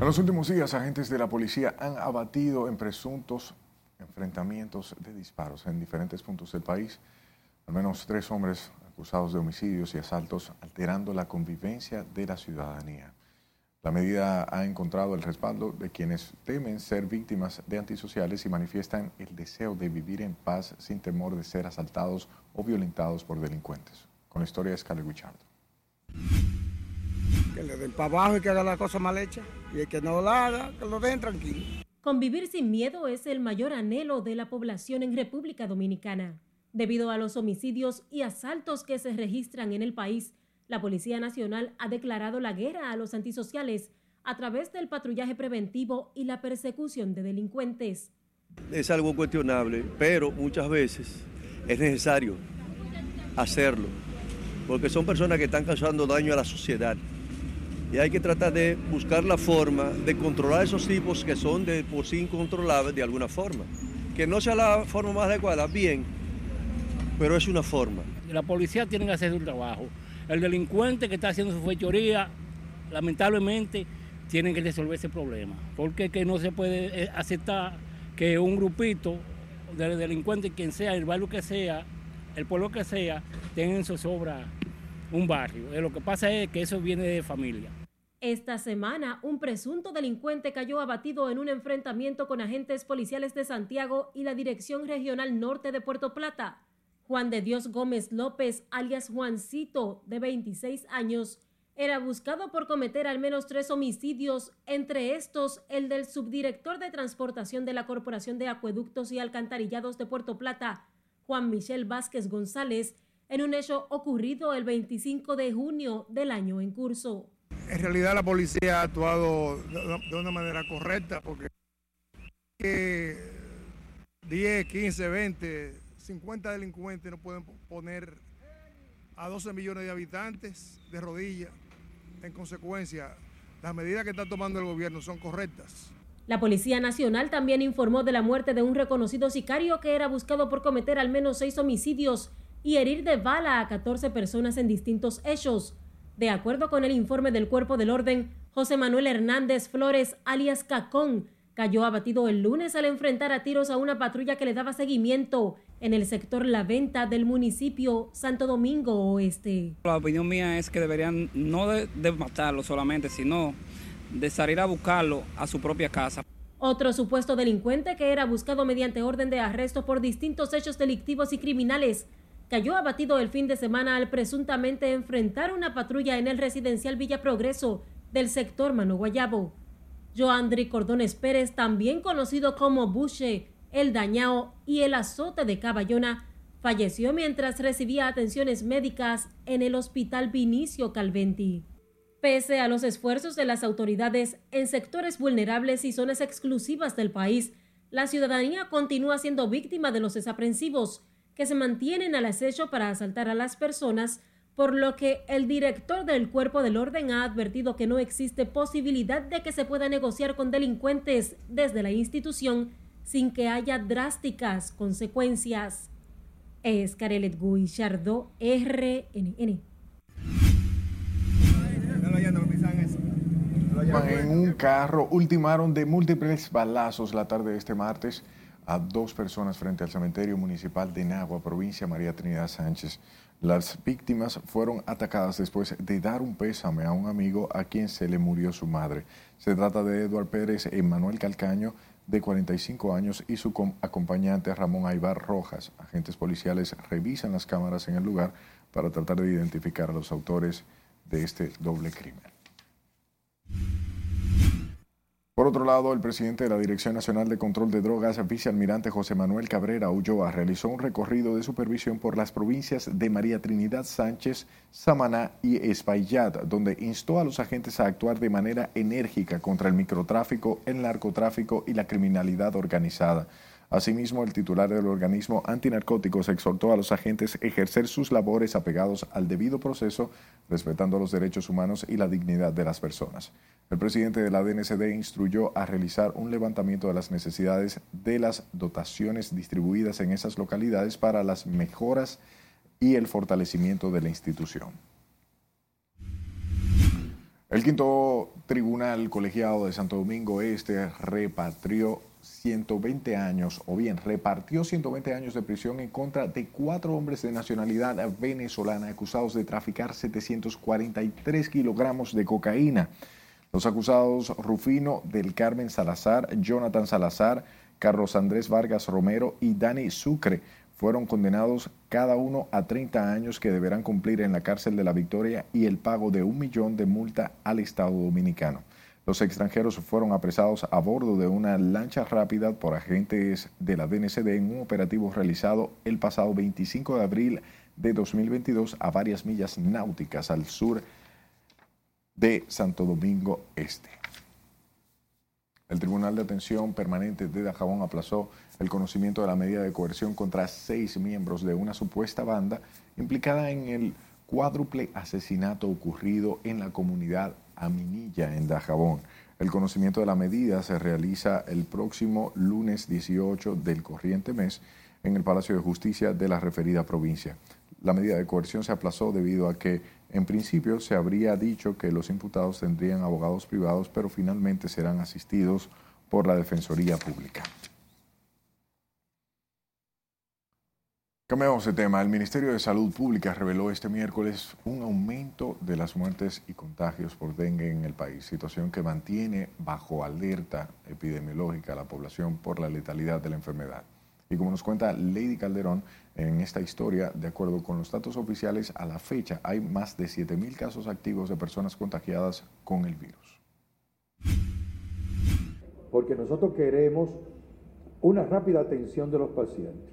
En los últimos días, agentes de la policía han abatido en presuntos enfrentamientos de disparos en diferentes puntos del país. Al menos tres hombres acusados de homicidios y asaltos, alterando la convivencia de la ciudadanía. La medida ha encontrado el respaldo de quienes temen ser víctimas de antisociales y manifiestan el deseo de vivir en paz sin temor de ser asaltados o violentados por delincuentes. Con la historia de Scarlett Richard. Que le den para abajo y que haga la cosa mal hecha. Y el que no la haga, que lo den tranquilo. Convivir sin miedo es el mayor anhelo de la población en República Dominicana. Debido a los homicidios y asaltos que se registran en el país, la Policía Nacional ha declarado la guerra a los antisociales a través del patrullaje preventivo y la persecución de delincuentes. Es algo cuestionable, pero muchas veces es necesario hacerlo, porque son personas que están causando daño a la sociedad. Y hay que tratar de buscar la forma de controlar esos tipos que son de por sí incontrolables de alguna forma. Que no sea la forma más adecuada, bien, pero es una forma. La policía tiene que hacer su trabajo. El delincuente que está haciendo su fechoría, lamentablemente, tiene que resolver ese problema. Porque que no se puede eh, aceptar que un grupito de delincuentes, quien sea, el barrio que sea, el pueblo que sea, tenga en su sobra un barrio. Eh, lo que pasa es que eso viene de familia. Esta semana, un presunto delincuente cayó abatido en un enfrentamiento con agentes policiales de Santiago y la Dirección Regional Norte de Puerto Plata. Juan de Dios Gómez López, alias Juancito, de 26 años, era buscado por cometer al menos tres homicidios, entre estos el del subdirector de transportación de la Corporación de Acueductos y Alcantarillados de Puerto Plata, Juan Michel Vázquez González, en un hecho ocurrido el 25 de junio del año en curso. En realidad la policía ha actuado de una manera correcta porque que 10, 15, 20, 50 delincuentes no pueden poner a 12 millones de habitantes de rodillas. En consecuencia, las medidas que está tomando el gobierno son correctas. La Policía Nacional también informó de la muerte de un reconocido sicario que era buscado por cometer al menos seis homicidios y herir de bala a 14 personas en distintos hechos. De acuerdo con el informe del Cuerpo del Orden, José Manuel Hernández Flores, alias Cacón, cayó abatido el lunes al enfrentar a tiros a una patrulla que le daba seguimiento en el sector La Venta del municipio Santo Domingo Oeste. La opinión mía es que deberían no de, de matarlo solamente, sino de salir a buscarlo a su propia casa. Otro supuesto delincuente que era buscado mediante orden de arresto por distintos hechos delictivos y criminales cayó abatido el fin de semana al presuntamente enfrentar una patrulla en el residencial Villa Progreso del sector Mano Guayabo. Joandri Cordones Pérez, también conocido como Buche, el Dañao y el Azote de Caballona, falleció mientras recibía atenciones médicas en el Hospital Vinicio Calventi. Pese a los esfuerzos de las autoridades en sectores vulnerables y zonas exclusivas del país, la ciudadanía continúa siendo víctima de los desaprensivos que se mantienen al acecho para asaltar a las personas, por lo que el director del Cuerpo del Orden ha advertido que no existe posibilidad de que se pueda negociar con delincuentes desde la institución sin que haya drásticas consecuencias. Es Carelet Guillardo, RNN. En un carro ultimaron de múltiples balazos la tarde de este martes a dos personas frente al cementerio municipal de Nagua, provincia María Trinidad Sánchez. Las víctimas fueron atacadas después de dar un pésame a un amigo a quien se le murió su madre. Se trata de Eduard Pérez y Manuel Calcaño, de 45 años, y su acompañante Ramón Aibar Rojas. Agentes policiales revisan las cámaras en el lugar para tratar de identificar a los autores de este doble crimen. Por otro lado, el presidente de la Dirección Nacional de Control de Drogas, vicealmirante José Manuel Cabrera Ulloa, realizó un recorrido de supervisión por las provincias de María Trinidad Sánchez, Samaná y Espaillat, donde instó a los agentes a actuar de manera enérgica contra el microtráfico, el narcotráfico y la criminalidad organizada. Asimismo, el titular del organismo antinarcóticos exhortó a los agentes a ejercer sus labores apegados al debido proceso, respetando los derechos humanos y la dignidad de las personas. El presidente de la DNCD instruyó a realizar un levantamiento de las necesidades de las dotaciones distribuidas en esas localidades para las mejoras y el fortalecimiento de la institución. El quinto tribunal colegiado de Santo Domingo Este repatrió 120 años, o bien repartió 120 años de prisión en contra de cuatro hombres de nacionalidad venezolana acusados de traficar 743 kilogramos de cocaína. Los acusados Rufino del Carmen Salazar, Jonathan Salazar, Carlos Andrés Vargas Romero y Dani Sucre fueron condenados cada uno a 30 años que deberán cumplir en la cárcel de la Victoria y el pago de un millón de multa al Estado dominicano. Los extranjeros fueron apresados a bordo de una lancha rápida por agentes de la DNCD en un operativo realizado el pasado 25 de abril de 2022 a varias millas náuticas al sur de Santo Domingo Este. El Tribunal de Atención Permanente de Dajabón aplazó el conocimiento de la medida de coerción contra seis miembros de una supuesta banda implicada en el cuádruple asesinato ocurrido en la comunidad Aminilla, en Dajabón. El conocimiento de la medida se realiza el próximo lunes 18 del corriente mes en el Palacio de Justicia de la referida provincia. La medida de coerción se aplazó debido a que, en principio, se habría dicho que los imputados tendrían abogados privados, pero finalmente serán asistidos por la Defensoría Pública. Cambiamos de tema. El Ministerio de Salud Pública reveló este miércoles un aumento de las muertes y contagios por dengue en el país, situación que mantiene bajo alerta epidemiológica a la población por la letalidad de la enfermedad. Y como nos cuenta Lady Calderón, en esta historia, de acuerdo con los datos oficiales, a la fecha hay más de 7.000 casos activos de personas contagiadas con el virus. Porque nosotros queremos una rápida atención de los pacientes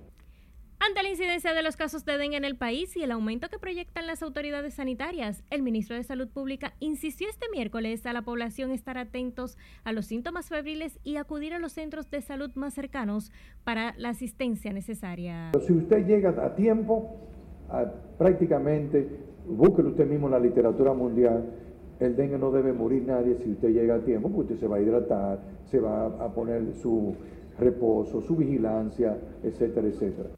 Ante la incidencia de los casos de dengue en el país y el aumento que proyectan las autoridades sanitarias, el ministro de Salud Pública insistió este miércoles a la población estar atentos a los síntomas febriles y acudir a los centros de salud más cercanos para la asistencia necesaria. Si usted llega a tiempo, prácticamente, búsquelo usted mismo en la literatura mundial, el dengue no debe morir nadie si usted llega a tiempo, porque usted se va a hidratar, se va a poner su reposo, su vigilancia, etcétera, etcétera.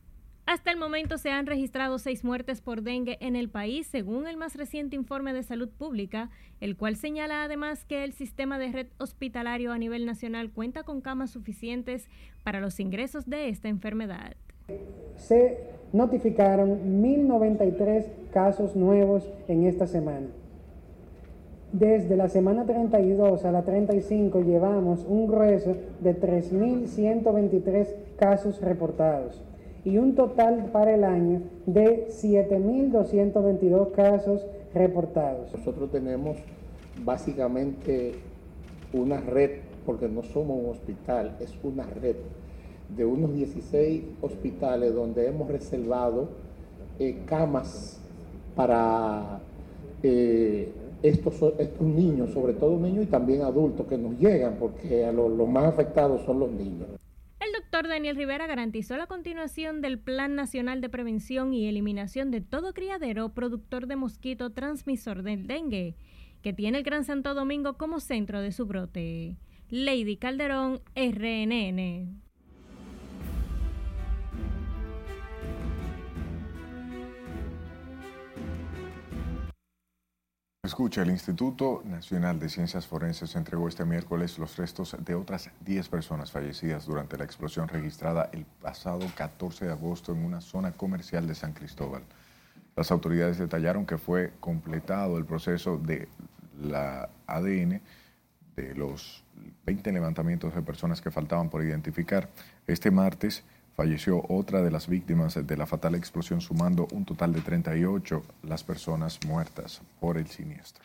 Hasta el momento se han registrado seis muertes por dengue en el país, según el más reciente informe de salud pública, el cual señala además que el sistema de red hospitalario a nivel nacional cuenta con camas suficientes para los ingresos de esta enfermedad. Se notificaron 1.093 casos nuevos en esta semana. Desde la semana 32 a la 35 llevamos un grueso de 3.123 casos reportados y un total para el año de 7.222 casos reportados. Nosotros tenemos básicamente una red, porque no somos un hospital, es una red de unos 16 hospitales donde hemos reservado eh, camas para eh, estos, niños, sobre todo niños y también adultos que nos llegan, porque los más afectados son los niños. Doctor Daniel Rivera garantizó la continuación del Plan Nacional de Prevención y Eliminación de todo criadero productor de mosquito transmisor del dengue, que tiene el Gran Santo Domingo como centro de su brote. Lady Calderón, RNN. Escucha, el Instituto Nacional de Ciencias Forenses entregó este miércoles los restos de otras 10 personas fallecidas durante la explosión registrada el pasado 14 de agosto en una zona comercial de San Cristóbal. Las autoridades detallaron que fue completado el proceso de la ADN de los 20 levantamientos de personas que faltaban por identificar. Este martes falleció otra de las víctimas de la fatal explosión, sumando un total de 38 las personas muertas por el siniestro.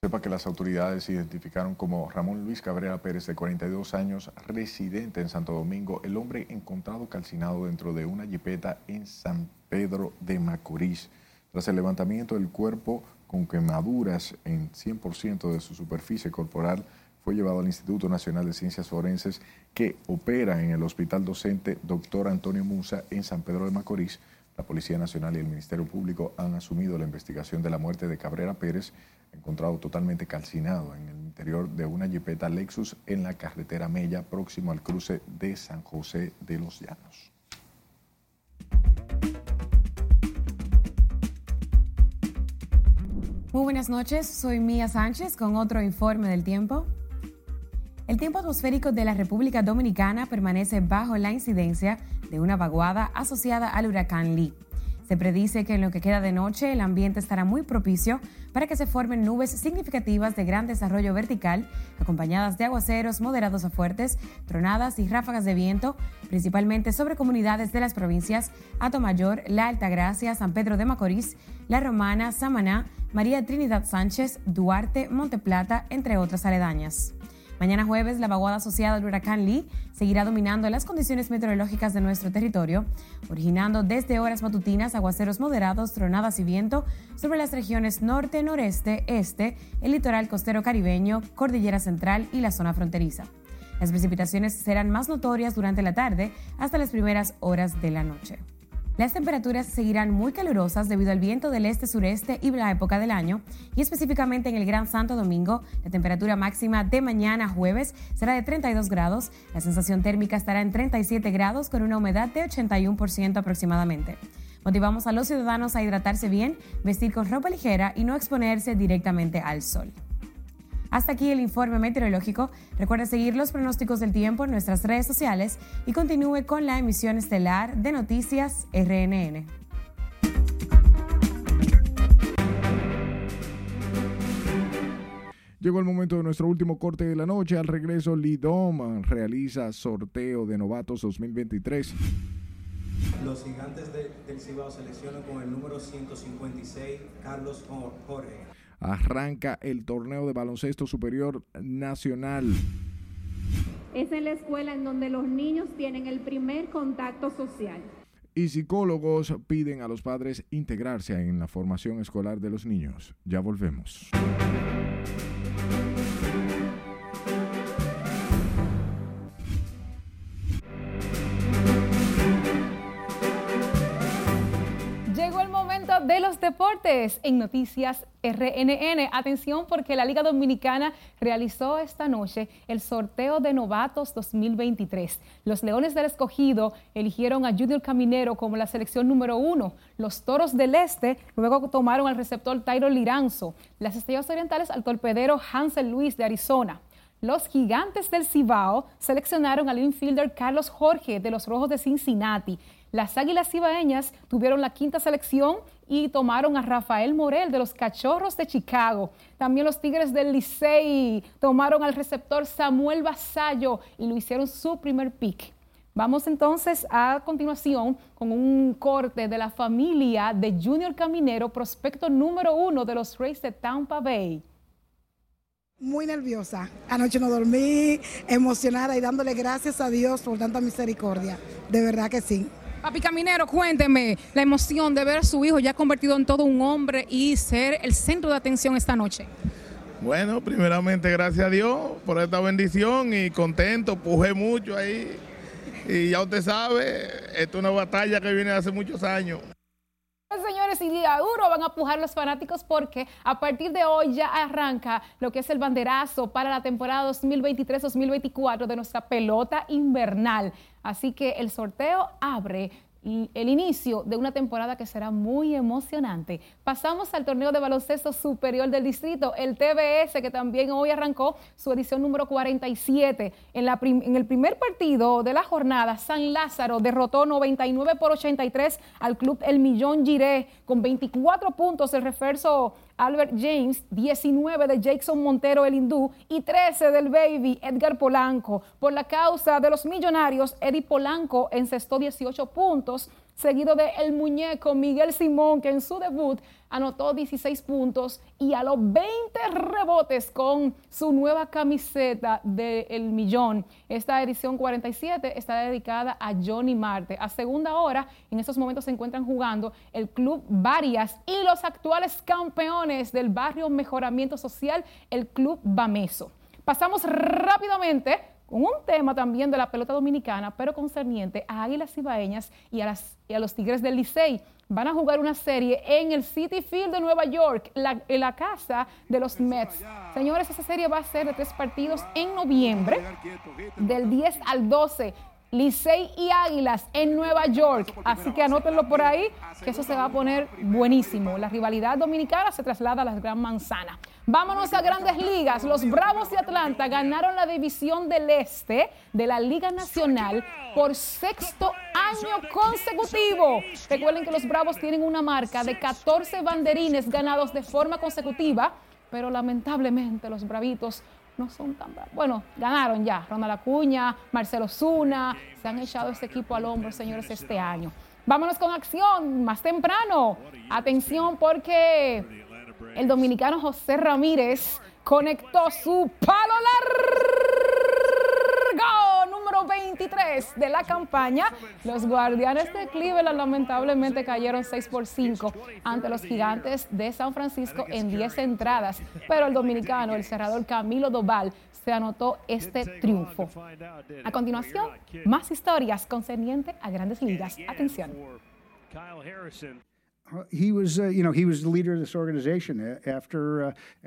Sepa que las autoridades identificaron como Ramón Luis Cabrera Pérez, de 42 años, residente en Santo Domingo, el hombre encontrado calcinado dentro de una jipeta en San Pedro de Macorís. Tras el levantamiento del cuerpo con quemaduras en 100% de su superficie corporal, fue llevado al Instituto Nacional de Ciencias Forenses que opera en el Hospital Docente Dr. Antonio Musa en San Pedro de Macorís. La Policía Nacional y el Ministerio Público han asumido la investigación de la muerte de Cabrera Pérez, encontrado totalmente calcinado en el interior de una jipeta Lexus en la carretera Mella, próximo al cruce de San José de los Llanos. Muy buenas noches, soy Mía Sánchez con otro informe del tiempo. El tiempo atmosférico de la República Dominicana permanece bajo la incidencia de una vaguada asociada al huracán Lee. Se predice que en lo que queda de noche el ambiente estará muy propicio para que se formen nubes significativas de gran desarrollo vertical, acompañadas de aguaceros moderados a fuertes, tronadas y ráfagas de viento, principalmente sobre comunidades de las provincias Atomayor, La Altagracia, San Pedro de Macorís, La Romana, Samaná, María Trinidad Sánchez, Duarte, Monteplata, entre otras aledañas. Mañana jueves, la vaguada asociada al huracán Lee seguirá dominando las condiciones meteorológicas de nuestro territorio, originando desde horas matutinas aguaceros moderados, tronadas y viento sobre las regiones norte, noreste, este, el litoral costero caribeño, cordillera central y la zona fronteriza. Las precipitaciones serán más notorias durante la tarde hasta las primeras horas de la noche. Las temperaturas seguirán muy calurosas debido al viento del este-sureste y la época del año, y específicamente en el Gran Santo Domingo, la temperatura máxima de mañana jueves será de 32 grados, la sensación térmica estará en 37 grados con una humedad de 81% aproximadamente. Motivamos a los ciudadanos a hidratarse bien, vestir con ropa ligera y no exponerse directamente al sol. Hasta aquí el informe meteorológico. Recuerde seguir los pronósticos del tiempo en nuestras redes sociales y continúe con la emisión estelar de Noticias RNN. Llegó el momento de nuestro último corte de la noche. Al regreso, Lidom realiza sorteo de novatos 2023. Los gigantes del Cibao seleccionan con el número 156 Carlos Jorge arranca el torneo de baloncesto superior nacional. es en la escuela en donde los niños tienen el primer contacto social. Y psicólogos piden a los padres integrarse en la formación escolar de los niños. Ya volvemos. De los deportes en Noticias RNN. Atención porque la Liga Dominicana realizó esta noche el sorteo de novatos 2023. Los Leones del Escogido eligieron a Junior Caminero como la selección número uno. Los Toros del Este luego tomaron al receptor Tyro Liranzo. Las Estrellas Orientales al torpedero Hansel Luis de Arizona. Los gigantes del Cibao seleccionaron al infielder Carlos Jorge de los Rojos de Cincinnati. Las Águilas Cibaeñas tuvieron la quinta selección y tomaron a Rafael Morel de los Cachorros de Chicago. También los Tigres del Licey tomaron al receptor Samuel Basallo y lo hicieron su primer pick. Vamos entonces a continuación con un corte de la familia de Junior Caminero, prospecto número uno de los Rays de Tampa Bay. Muy nerviosa. Anoche no dormí, emocionada y dándole gracias a Dios por tanta misericordia. De verdad que sí. Papi Caminero, cuénteme la emoción de ver a su hijo ya convertido en todo un hombre y ser el centro de atención esta noche. Bueno, primeramente gracias a Dios por esta bendición y contento, pujé mucho ahí. Y ya usted sabe, esto es una batalla que viene hace muchos años. Señores, y día duro van a pujar los fanáticos porque a partir de hoy ya arranca lo que es el banderazo para la temporada 2023-2024 de nuestra pelota invernal. Así que el sorteo abre el inicio de una temporada que será muy emocionante. Pasamos al torneo de baloncesto superior del distrito, el TBS, que también hoy arrancó su edición número 47. En, la en el primer partido de la jornada, San Lázaro derrotó 99 por 83 al club El Millón Giré con 24 puntos. El refuerzo Albert James, 19 de Jackson Montero el hindú y 13 del baby Edgar Polanco. Por la causa de los millonarios, Eddie Polanco encestó 18 puntos seguido de el muñeco Miguel Simón, que en su debut anotó 16 puntos y a los 20 rebotes con su nueva camiseta del millón. Esta edición 47 está dedicada a Johnny Marte. A segunda hora, en estos momentos se encuentran jugando el Club Varias y los actuales campeones del barrio Mejoramiento Social, el Club Bameso. Pasamos rápidamente con un tema también de la pelota dominicana, pero concerniente a Águilas Ibaeñas y a, las, y a los Tigres del Licey. Van a jugar una serie en el City Field de Nueva York, en la casa de los Mets. Señores, esa serie va a ser de tres partidos en noviembre, del 10 al 12 Licey y Águilas en Nueva York. Así que anótenlo por ahí, que eso se va a poner buenísimo. La rivalidad dominicana se traslada a la Gran Manzana. Vámonos a grandes ligas. Los Bravos de Atlanta ganaron la división del Este de la Liga Nacional por sexto año consecutivo. Recuerden que los Bravos tienen una marca de 14 banderines ganados de forma consecutiva, pero lamentablemente los Bravitos no son tan Bueno, ganaron ya. Ronald Acuña, Marcelo Zuna, se han echado ese equipo al hombro, señores, este año. Vámonos con acción más temprano. Atención porque el dominicano José Ramírez conectó su palo largo número 23 de la campaña. Los guardianes de Cleveland lamentablemente cayeron 6 por 5 ante los gigantes de San Francisco en 10 entradas, pero el dominicano, el cerrador Camilo Doval, se anotó este triunfo. A continuación, más historias concernientes a grandes ligas. Atención.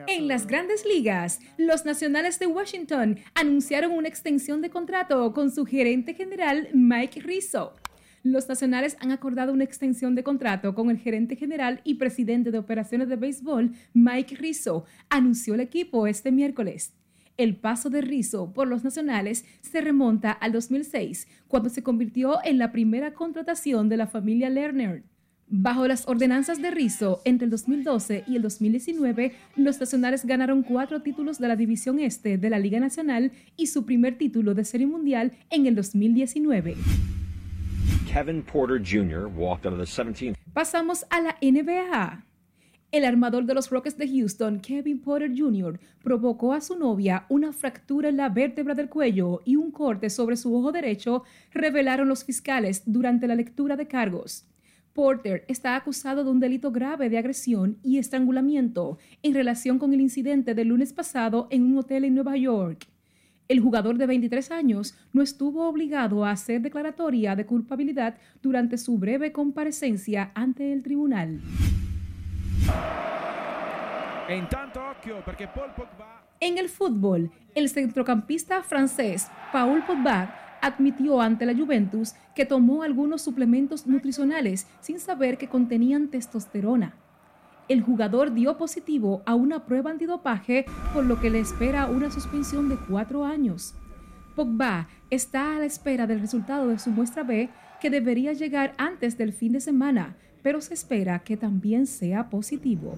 En las grandes ligas, los Nacionales de Washington anunciaron una extensión de contrato con su gerente general Mike Rizzo. Los Nacionales han acordado una extensión de contrato con el gerente general y presidente de operaciones de béisbol Mike Rizzo, anunció el equipo este miércoles. El paso de Rizzo por los Nacionales se remonta al 2006, cuando se convirtió en la primera contratación de la familia Lerner. Bajo las ordenanzas de Rizzo, entre el 2012 y el 2019, los nacionales ganaron cuatro títulos de la División Este de la Liga Nacional y su primer título de Serie Mundial en el 2019. Kevin Porter Jr. walked out of the 17 Pasamos a la NBA. El armador de los Rockets de Houston, Kevin Porter Jr., provocó a su novia una fractura en la vértebra del cuello y un corte sobre su ojo derecho, revelaron los fiscales durante la lectura de cargos. Porter está acusado de un delito grave de agresión y estrangulamiento en relación con el incidente del lunes pasado en un hotel en Nueva York. El jugador de 23 años no estuvo obligado a hacer declaratoria de culpabilidad durante su breve comparecencia ante el tribunal. En el fútbol, el centrocampista francés Paul Pogba admitió ante la Juventus que tomó algunos suplementos nutricionales sin saber que contenían testosterona. El jugador dio positivo a una prueba antidopaje, por lo que le espera una suspensión de cuatro años. Pogba está a la espera del resultado de su muestra B, que debería llegar antes del fin de semana, pero se espera que también sea positivo.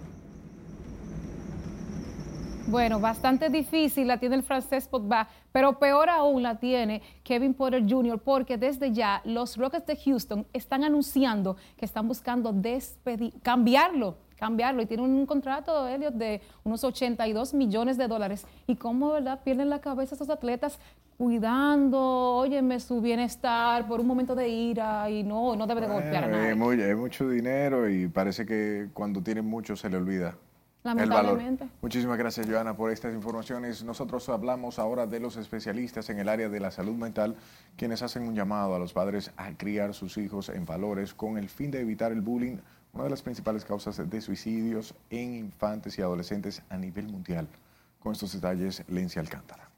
Bueno, bastante difícil la tiene el francés Pogba, pero peor aún la tiene Kevin Porter Jr. porque desde ya los Rockets de Houston están anunciando que están buscando despedir, cambiarlo, cambiarlo y tienen un contrato Elliot de unos 82 millones de dólares y cómo verdad pierden la cabeza esos atletas cuidando, óyeme, su bienestar por un momento de ira y no, no debe de golpear a nadie. Es, mucho dinero y parece que cuando tienen mucho se le olvida Lamentablemente. Muchísimas gracias, Joana, por estas informaciones. Nosotros hablamos ahora de los especialistas en el área de la salud mental, quienes hacen un llamado a los padres a criar sus hijos en valores con el fin de evitar el bullying, una de las principales causas de suicidios en infantes y adolescentes a nivel mundial. Con estos detalles, Lencia Alcántara.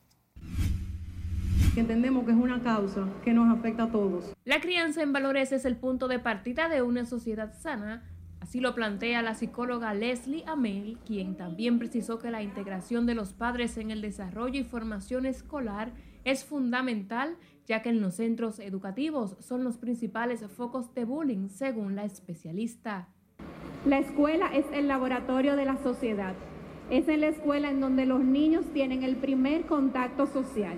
Entendemos que es una causa que nos afecta a todos. La crianza en valores es el punto de partida de una sociedad sana Así lo plantea la psicóloga Leslie Amel, quien también precisó que la integración de los padres en el desarrollo y formación escolar es fundamental, ya que en los centros educativos son los principales focos de bullying, según la especialista. La escuela es el laboratorio de la sociedad. Es en la escuela en donde los niños tienen el primer contacto social.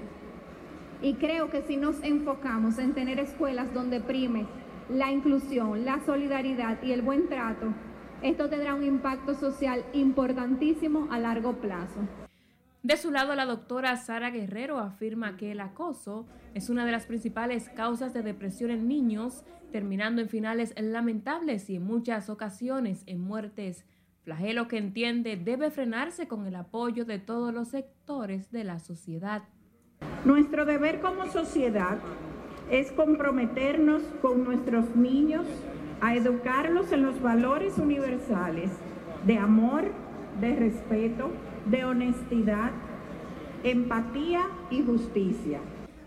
Y creo que si nos enfocamos en tener escuelas donde prime la inclusión, la solidaridad y el buen trato, esto tendrá un impacto social importantísimo a largo plazo. De su lado, la doctora Sara Guerrero afirma que el acoso es una de las principales causas de depresión en niños, terminando en finales lamentables y en muchas ocasiones en muertes, flagelo que entiende debe frenarse con el apoyo de todos los sectores de la sociedad. Nuestro deber como sociedad es comprometernos con nuestros niños a educarlos en los valores universales de amor, de respeto, de honestidad, empatía y justicia.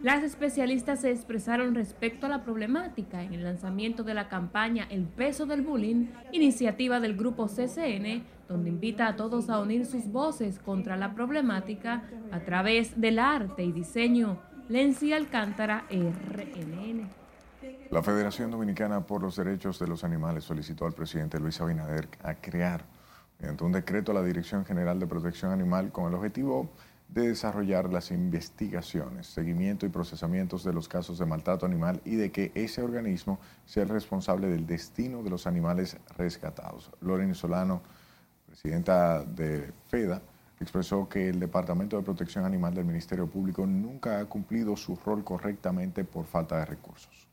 Las especialistas se expresaron respecto a la problemática en el lanzamiento de la campaña El peso del bullying, iniciativa del grupo CCN, donde invita a todos a unir sus voces contra la problemática a través del arte y diseño Lenzi Alcántara, RNN. La Federación Dominicana por los Derechos de los Animales solicitó al presidente Luis Abinader a crear, mediante un decreto, la Dirección General de Protección Animal con el objetivo de desarrollar las investigaciones, seguimiento y procesamientos de los casos de maltrato animal y de que ese organismo sea el responsable del destino de los animales rescatados. Loren Solano, presidenta de FEDA, expresó que el Departamento de Protección Animal del Ministerio Público nunca ha cumplido su rol correctamente por falta de recursos.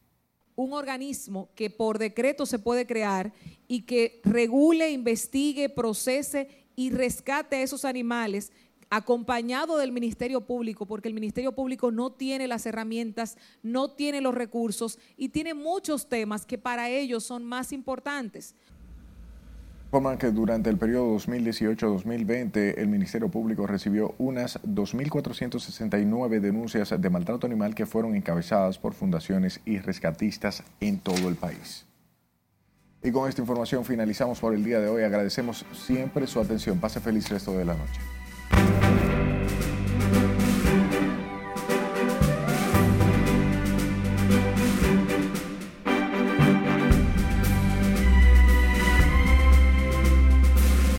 Un organismo que por decreto se puede crear y que regule, investigue, procese y rescate a esos animales acompañado del Ministerio Público, porque el Ministerio Público no tiene las herramientas, no tiene los recursos y tiene muchos temas que para ellos son más importantes. Informan que durante el periodo 2018-2020 el Ministerio Público recibió unas 2.469 denuncias de maltrato animal que fueron encabezadas por fundaciones y rescatistas en todo el país. Y con esta información finalizamos por el día de hoy. Agradecemos siempre su atención. Pase feliz resto de la noche.